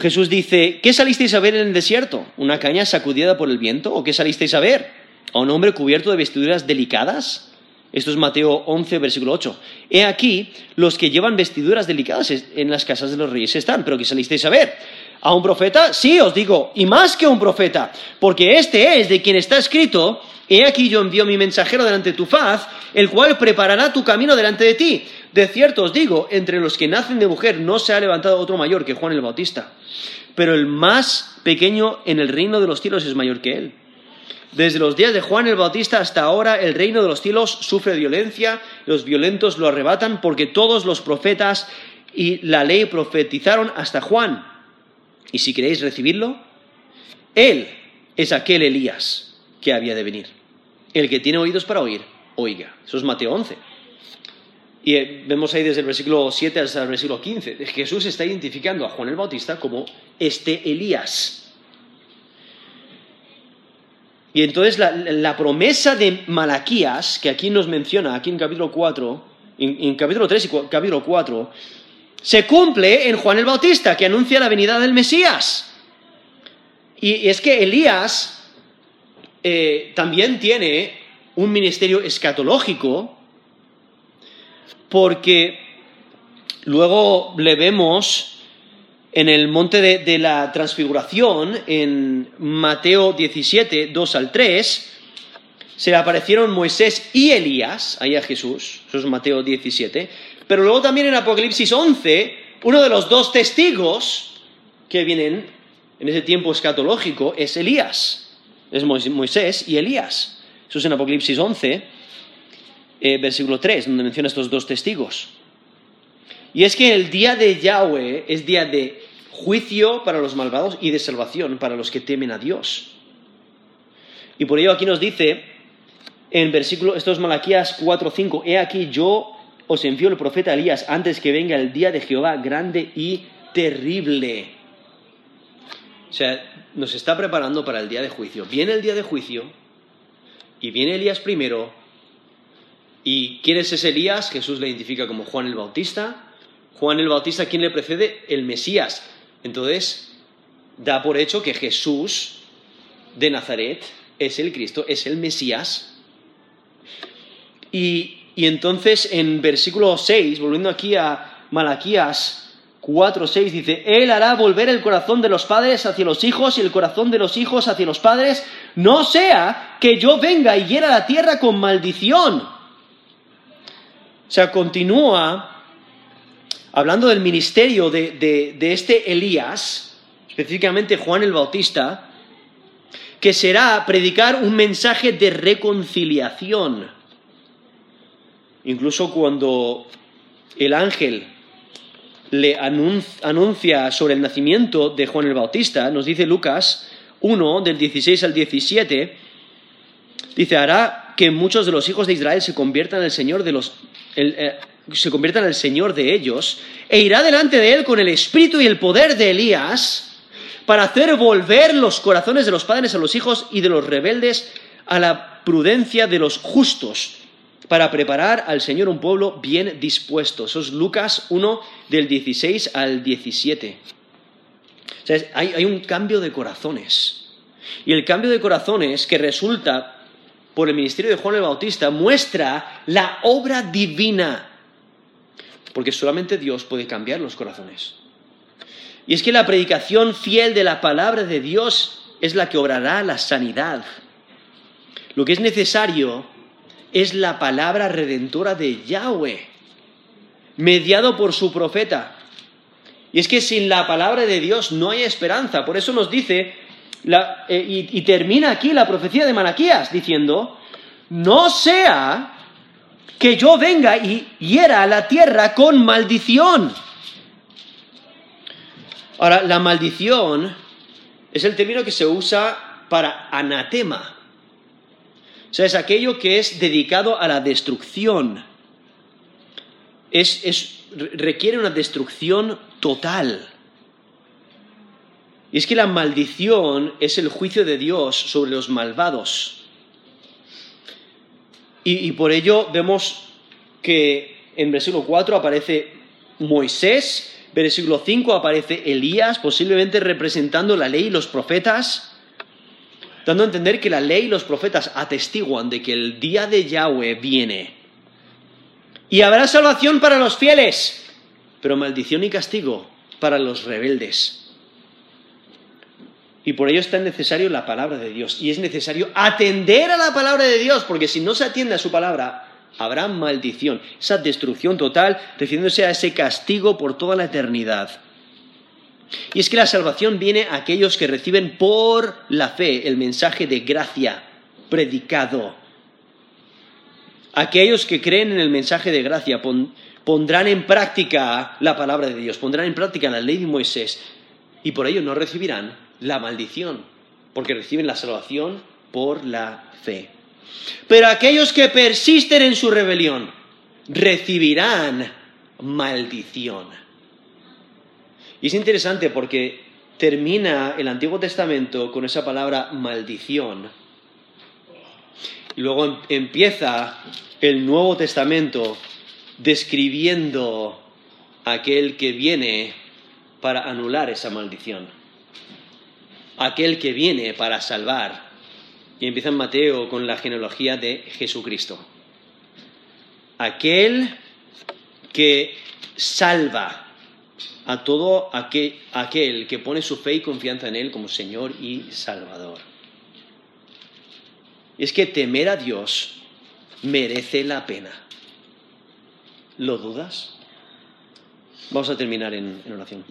Jesús dice, ¿qué salisteis a ver en el desierto? ¿Una caña sacudida por el viento? ¿O qué salisteis a ver? ¿A un hombre cubierto de vestiduras delicadas? Esto es Mateo 11, versículo 8. He aquí, los que llevan vestiduras delicadas en las casas de los reyes están, pero ¿qué salisteis a ver? ¿A un profeta? Sí, os digo, y más que un profeta, porque este es de quien está escrito, he aquí yo envío mi mensajero delante de tu faz, el cual preparará tu camino delante de ti. De cierto os digo, entre los que nacen de mujer no se ha levantado otro mayor que Juan el Bautista, pero el más pequeño en el reino de los cielos es mayor que él. Desde los días de Juan el Bautista hasta ahora el reino de los cielos sufre violencia, los violentos lo arrebatan porque todos los profetas y la ley profetizaron hasta Juan. Y si queréis recibirlo, él es aquel Elías que había de venir. El que tiene oídos para oír, oiga. Eso es Mateo 11. Y eh, vemos ahí desde el versículo 7 hasta el versículo 15. Jesús está identificando a Juan el Bautista como este Elías. Y entonces la, promesa de Malaquías, que aquí nos menciona, aquí en capítulo 4, en, en capítulo 3 y capítulo 4, se cumple en Juan el Bautista, que anuncia la venida del Mesías. Y es que Elías eh, también tiene un ministerio escatológico, porque luego le vemos en el monte de, la transfiguración, en Mateo 17, 2 al 3, se le aparecieron Moisés y Elías, ahí a Jesús, eso es Mateo 17, pero luego también en Apocalipsis 11, uno de los dos testigos que vienen en ese tiempo escatológico es Elías, es Mois- Moisés y Elías. Eso es en Apocalipsis 11, eh, versículo 3, donde menciona estos dos testigos. Y es que el día de Yahweh es día de juicio para los malvados y de salvación para los que temen a Dios. Y por ello aquí nos dice en versículo, esto es Malaquías 4:5, he aquí yo os envío el profeta Elías antes que venga el día de Jehová grande y terrible. O sea, nos está preparando para el día de juicio. Viene el día de juicio y viene Elías primero. ¿Y quién es ese Elías? Jesús le identifica como Juan el Bautista. Juan el Bautista, ¿quién le precede? El Mesías. Entonces, da por hecho que Jesús de Nazaret es el Cristo, es el Mesías Y, y entonces en versículo 6, volviendo aquí a Malaquías 4, 6, dice, Él hará volver el corazón de los padres hacia los hijos y el corazón de los hijos hacia los padres, no sea que yo venga y hiera la tierra con maldición. O sea, continúa hablando del ministerio de, de, de este Elías, específicamente Juan el Bautista, que será predicar un mensaje de reconciliación. Incluso cuando el ángel le anuncia sobre el nacimiento de Juan el Bautista, nos dice Lucas 1, del 16 al 17, dice, hará que muchos de los hijos de Israel se conviertan el Señor de los... Eh, se conviertan el Señor de ellos, e irá delante de él con el espíritu y el poder de Elías, para hacer volver los corazones de los padres a los hijos y de los rebeldes a la prudencia de los justos, para preparar al Señor un pueblo bien dispuesto. Eso es Lucas 1 del 16 al 17. O sea, hay, hay un cambio de corazones. Y el cambio de corazones que resulta por el ministerio de Juan el Bautista muestra la obra divina. Porque solamente Dios puede cambiar los corazones. Y es que la predicación fiel de la palabra de Dios es la que obrará la sanidad. Lo que es necesario es la palabra redentora de Yahweh, mediado por su profeta. Y es que sin la palabra de Dios no hay esperanza. Por eso nos dice, eh, y, y termina aquí la profecía de Malaquías, diciendo, no sea que yo venga y hiera a la tierra con maldición. Ahora, la maldición es el término que se usa para anatema. O sea, es aquello que es dedicado a la destrucción. requiere una destrucción total. Y es que la maldición es el juicio de Dios sobre los malvados. Y, y por ello vemos que en versículo 4 aparece Moisés, versículo 5 aparece Elías, posiblemente representando la ley y los profetas dando a entender que la ley y los profetas atestiguan de que el día de Yahweh viene. Y habrá salvación para los fieles, pero maldición y castigo para los rebeldes. Y por ello es tan necesario la palabra de Dios. Y es necesario atender a la palabra de Dios, porque si no se atiende a su palabra, habrá maldición, esa destrucción total, refiriéndose a ese castigo por toda la eternidad. Y es que la salvación viene a aquellos que reciben por la fe el mensaje de gracia predicado. Aquellos que creen en el mensaje de gracia pondrán en práctica la palabra de Dios, pondrán en práctica la ley de Moisés y por ello no recibirán la maldición, porque reciben la salvación por la fe. Pero aquellos que persisten en su rebelión recibirán maldición. Y es interesante porque termina el Antiguo Testamento con esa palabra maldición. Y luego em-, empieza el Nuevo Testamento describiendo aquel que viene para anular esa maldición. Aquel que viene para salvar. Y empieza en Mateo con la genealogía de Jesucristo. Aquel que salva a todo aquel, que pone su fe y confianza en Él como Señor y Salvador. Es que temer a Dios merece la pena. ¿Lo dudas? Vamos a terminar en oración.